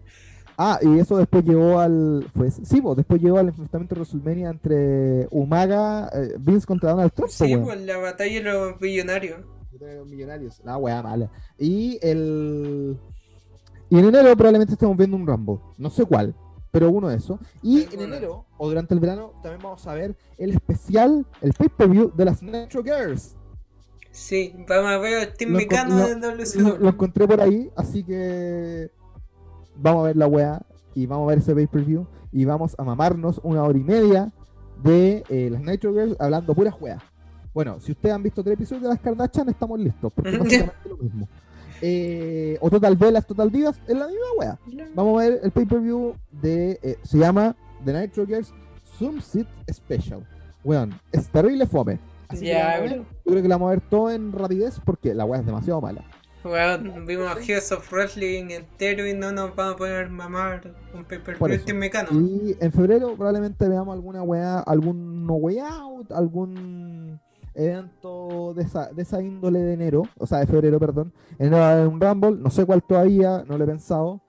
Ah, y eso después llevó al. Fue, sí, pues, después llevó al enfrentamiento de WrestleMania entre Umaga, eh, Vince contra Donald Trump. Sí, weón. pues la batalla de los billonarios. de los millonarios. La weá mala. Y el. Y en enero probablemente estemos viendo un Rambo. No sé cuál, pero uno de esos. Y en enero, o durante el verano, también vamos a ver el especial, el pay-per-view de las Nitro Girls. Sí, vamos a ver al Team Lo Mecano de Lo, lo encontré por ahí, así que. Vamos a ver la weá. Y vamos a ver ese pay-per-view. Y vamos a mamarnos una hora y media de eh, las Nitro Girls hablando puras weas. Bueno, si ustedes han visto tres episodios de las Kardashian, estamos listos. Porque es básicamente lo mismo. Eh, o Total Velas, Total Divas, es la misma wea. Vamos a ver el pay-per-view de. eh, se llama The Nitro Girls Zoom Sit Special. Weón, es terrible fome. Así que Ya, bro. Yo creo que la vamos a ver todo en rapidez porque la wea es demasiado mala. Weón, vimos a Heroes of Wrestling entero y no nos vamos a poder mamar un paper Mecano. Y en febrero probablemente veamos alguna weá, algún no way out, algún evento de esa, de esa índole de enero, o sea, de febrero, perdón. En enero va a haber un Rumble, no sé cuál todavía, no lo he pensado.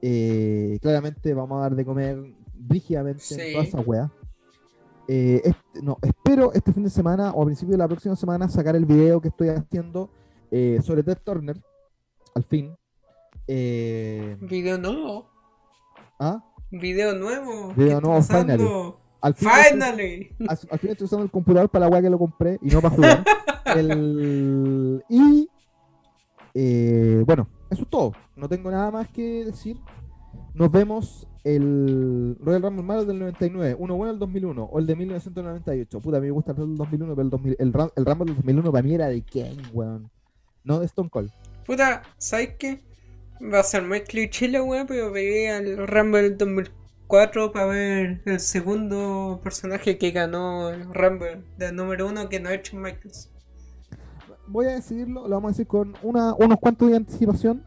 Eh, claramente vamos a dar de comer brígidamente en Sí. toda esa weá. Eh, este- no, espero este fin de semana o a principio de la próxima semana sacar el video que estoy haciendo eh, sobre Ted Turner, al fin. Eh, Video nuevo. ¿ah? Video nuevo. Video ¿qué nuevo, pasando? Al fin estoy- Finally. al, al final estoy usando el computador para la weá que lo compré y no para jugar. El- y bueno, eso es todo. No tengo nada más que decir. Nos vemos el Royal Rumble malo del 99, uno bueno del 2001 o el de 1998. Puta, a mí me gusta el del 2001, pero el, 2000 el, el Rumble del 2001 para mí era de Kane, weón. No de Stone Cold. Puta, ¿sabes qué? Va a ser muy cliché la weá, pero pegué al Rumble del 2004 para ver el segundo personaje que ganó el Rumble del número uno que no es Shawn Michaels. Voy a decidirlo, lo vamos a decir con una, unos cuantos de anticipación.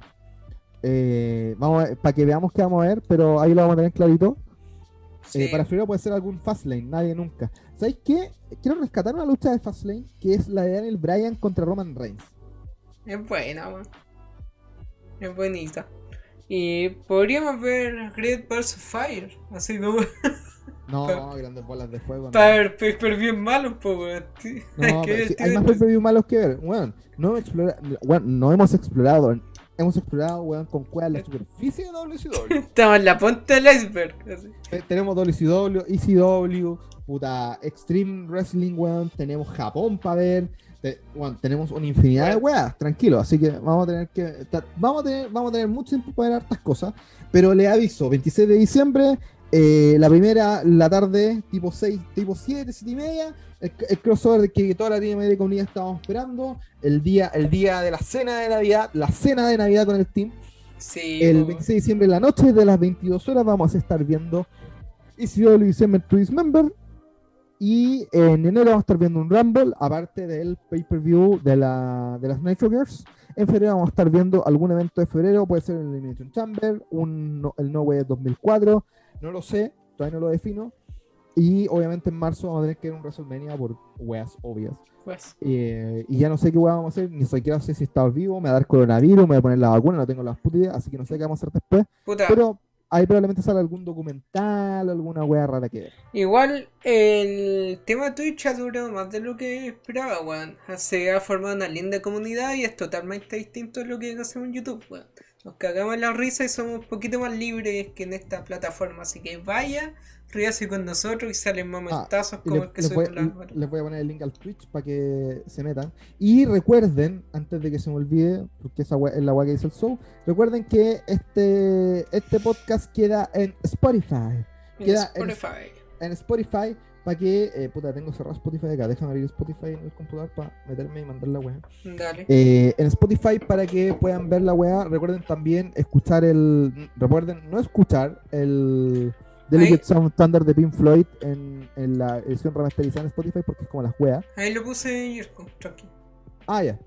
Eh, vamos para que veamos qué vamos a ver, pero ahí lo vamos a tener clarito. Eh, Sí. para febrero puede ser algún Fastlane, nadie nunca. ¿Sabéis qué? Quiero rescatar una lucha de Fastlane que es la de Daniel Bryan contra Roman Reigns. Es buena, weón. Es bonita. Y podríamos ver Great vs Fire, así como No, grandes bolas de fuego. No, para ver pay bien malos, pues weón. No, sí, tío, hay más pay malos que ver. Weón, no, explora- weón, no hemos explorado. Hemos explorado, weón, con cuál la superficie de WCW. Estamos en la punta del iceberg. Eh, tenemos WCW, ECW, puta, Extreme Wrestling, weón. Tenemos Japón para ver. te- weón, tenemos una infinidad de weas, tranquilo. Así que vamos a tener que. ta- Vamos a tener, vamos a tener mucho tiempo para ver hartas cosas. Pero le aviso, 26 de diciembre, eh, la primera, la tarde, tipo 6, tipo 7, 7 y media. El, el crossover que toda la Latinoamérica Unida estábamos esperando. El día, el día de la cena de Navidad, la cena de Navidad con el team. Sí, El po. 26 de diciembre la noche de las 22 horas vamos a estar viendo ECW December to Dismember. Y en enero vamos a estar viendo un Rumble, aparte del pay-per-view de, la, de las Nitro Girls. En febrero vamos a estar viendo algún evento de febrero, puede ser el Elimination Chamber, un, el No Way 2004, no lo sé, todavía no lo defino. Y obviamente en marzo vamos a tener que ir a un WrestleMania por weas obvias. Pues, Eh, y ya no sé qué hueá vamos a hacer, ni siquiera sé si está vivo, me va a dar coronavirus, me voy a poner la vacuna, no tengo las putas ideas, así que no sé qué vamos a hacer después. puta. Pero ahí probablemente salga algún documental, alguna hueá rara que ver. Igual el tema de Twitch ha durado más de lo que esperaba, weón. Se ha formado una linda comunidad y es totalmente distinto a lo que hacemos en YouTube, weón. Nos cagamos la risa y somos un poquito más libres que en esta plataforma. Así que vaya, ríase con nosotros y salen momentazos Ah, como le- el que les, voy, la- les voy a poner el link al Twitch para que se metan. Y recuerden, antes de que se me olvide, porque esa es la weá que dice el show, recuerden que este, este podcast queda en Spotify. queda en- Spotify. En Spotify, para que. eh, puta, tengo cerrado Spotify acá. Déjame abrir Spotify en el computador para meterme y mandar la weá. Dale. Eh, en Spotify para que puedan ver la weá. Recuerden también escuchar el. Recuerden no escuchar el Delicate. Sound Thunder de Pink Floyd en, en la edición remasterizada en Spotify porque es como las weas. Ahí lo puse Jirko, tranqui. Ah, ya.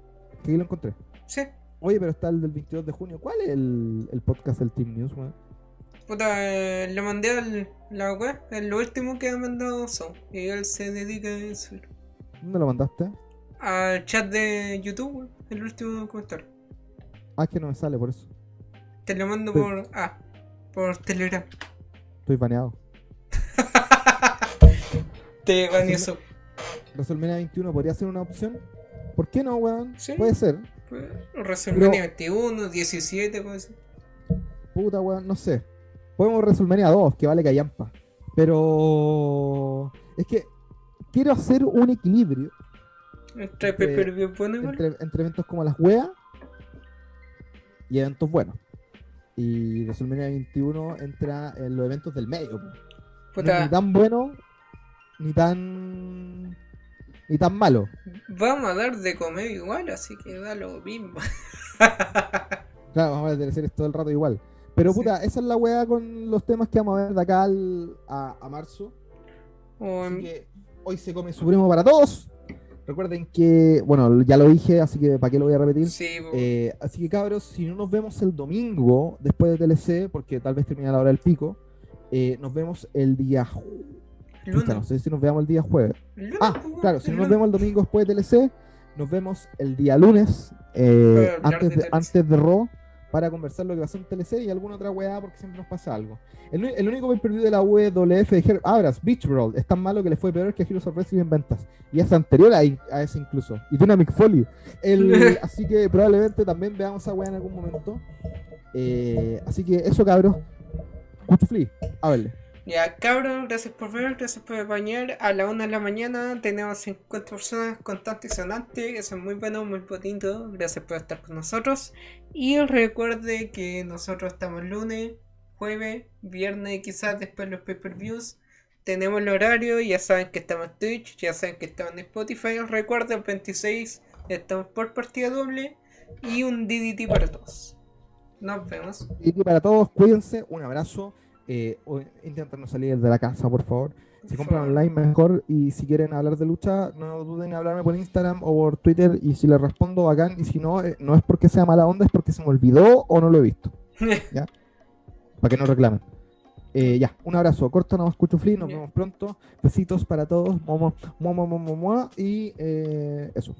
Que ahí lo encontré. Sí. Oye, pero está el del 22 de junio. ¿Cuál es el, el podcast del Team News, weón? Puta, eh, le mandé al, la web, es lo último que ha mandado Son. Y él se dedica a subir. ¿Dónde lo mandaste? Al chat de YouTube, el último comentario. Ah, es que no me sale por eso. Te lo mando por. Ah, por Telegram. Estoy baneado. Te van eso. WrestleMania 21 podría ser una opción. ¿Por qué no, weón? Sí. Puede ser. Pues, WrestleMania 21, 17, cosas así. Puta, weón, no sé. Podemos WrestleMania 2, que vale callampa. Pero. Es que quiero hacer un equilibrio Entre Entre- bueno entre, entre eventos como las weas y eventos buenos. Y WrestleMania 21 entra en los eventos del medio. Puta, ni tan bueno ni tan. ni tan malo. vamos a dar de comer igual, así que da lo mismo. Claro, vamos a tener series todo el rato igual. Pero Sí. puta, esa es la wea con los temas que vamos a ver de acá al- a, a marzo. Así que hoy se come supremo para todos. Recuerden que, bueno, ya lo dije, así que para qué lo voy a repetir. Sí. Eh, así que cabros, si no nos vemos el domingo después de TLC, porque tal vez termina la hora del pico, eh, nos vemos el día Puta, no sé si nos veamos el día jueves. Lunes, Ah, claro, si no nos vemos el domingo después de TLC, nos vemos el día lunes, eh, antes, de antes de Raw, para conversar lo que pasó en TLC y alguna otra weá, porque siempre nos pasa algo. El, el único pay-per-view de la WWF de Abras, Beach Brawl, es tan malo que le fue peor que Heroes of Wrestling en ventas. Y es anterior a, a ese incluso. Y Dynamic Foley. El- así que probablemente también veamos esa weá en algún momento. Eh, así que eso, cabros. Cuchufli, háblale. Ya, cabros, gracias por ver, gracias por acompañar. A la una de la mañana tenemos 50 personas constantes y sonantes, que son muy buenos, muy bonitos. Gracias por estar con nosotros. Y recuerde que nosotros estamos lunes, jueves, viernes quizás después los pay-per-views. Tenemos el horario, ya saben que estamos en Twitch, ya saben que estamos en Spotify. Recuerden, 26 estamos por partida doble y un DDT para todos. Nos vemos. Y para todos, cuídense, un abrazo. Eh, o- no salir de la casa, por favor. Si compran online, mejor. Y si quieren hablar de lucha, no duden en hablarme por Instagram o por Twitter. Y si les respondo, bacán. Y si no, eh, no es porque sea mala onda, es porque se me olvidó o no lo he visto. Para que no reclamen. Eh, ya, un abrazo. Corto, no escucho free. Nos Ya. vemos pronto. Besitos para todos. Momo, momo, momo, momo, y eh, eso.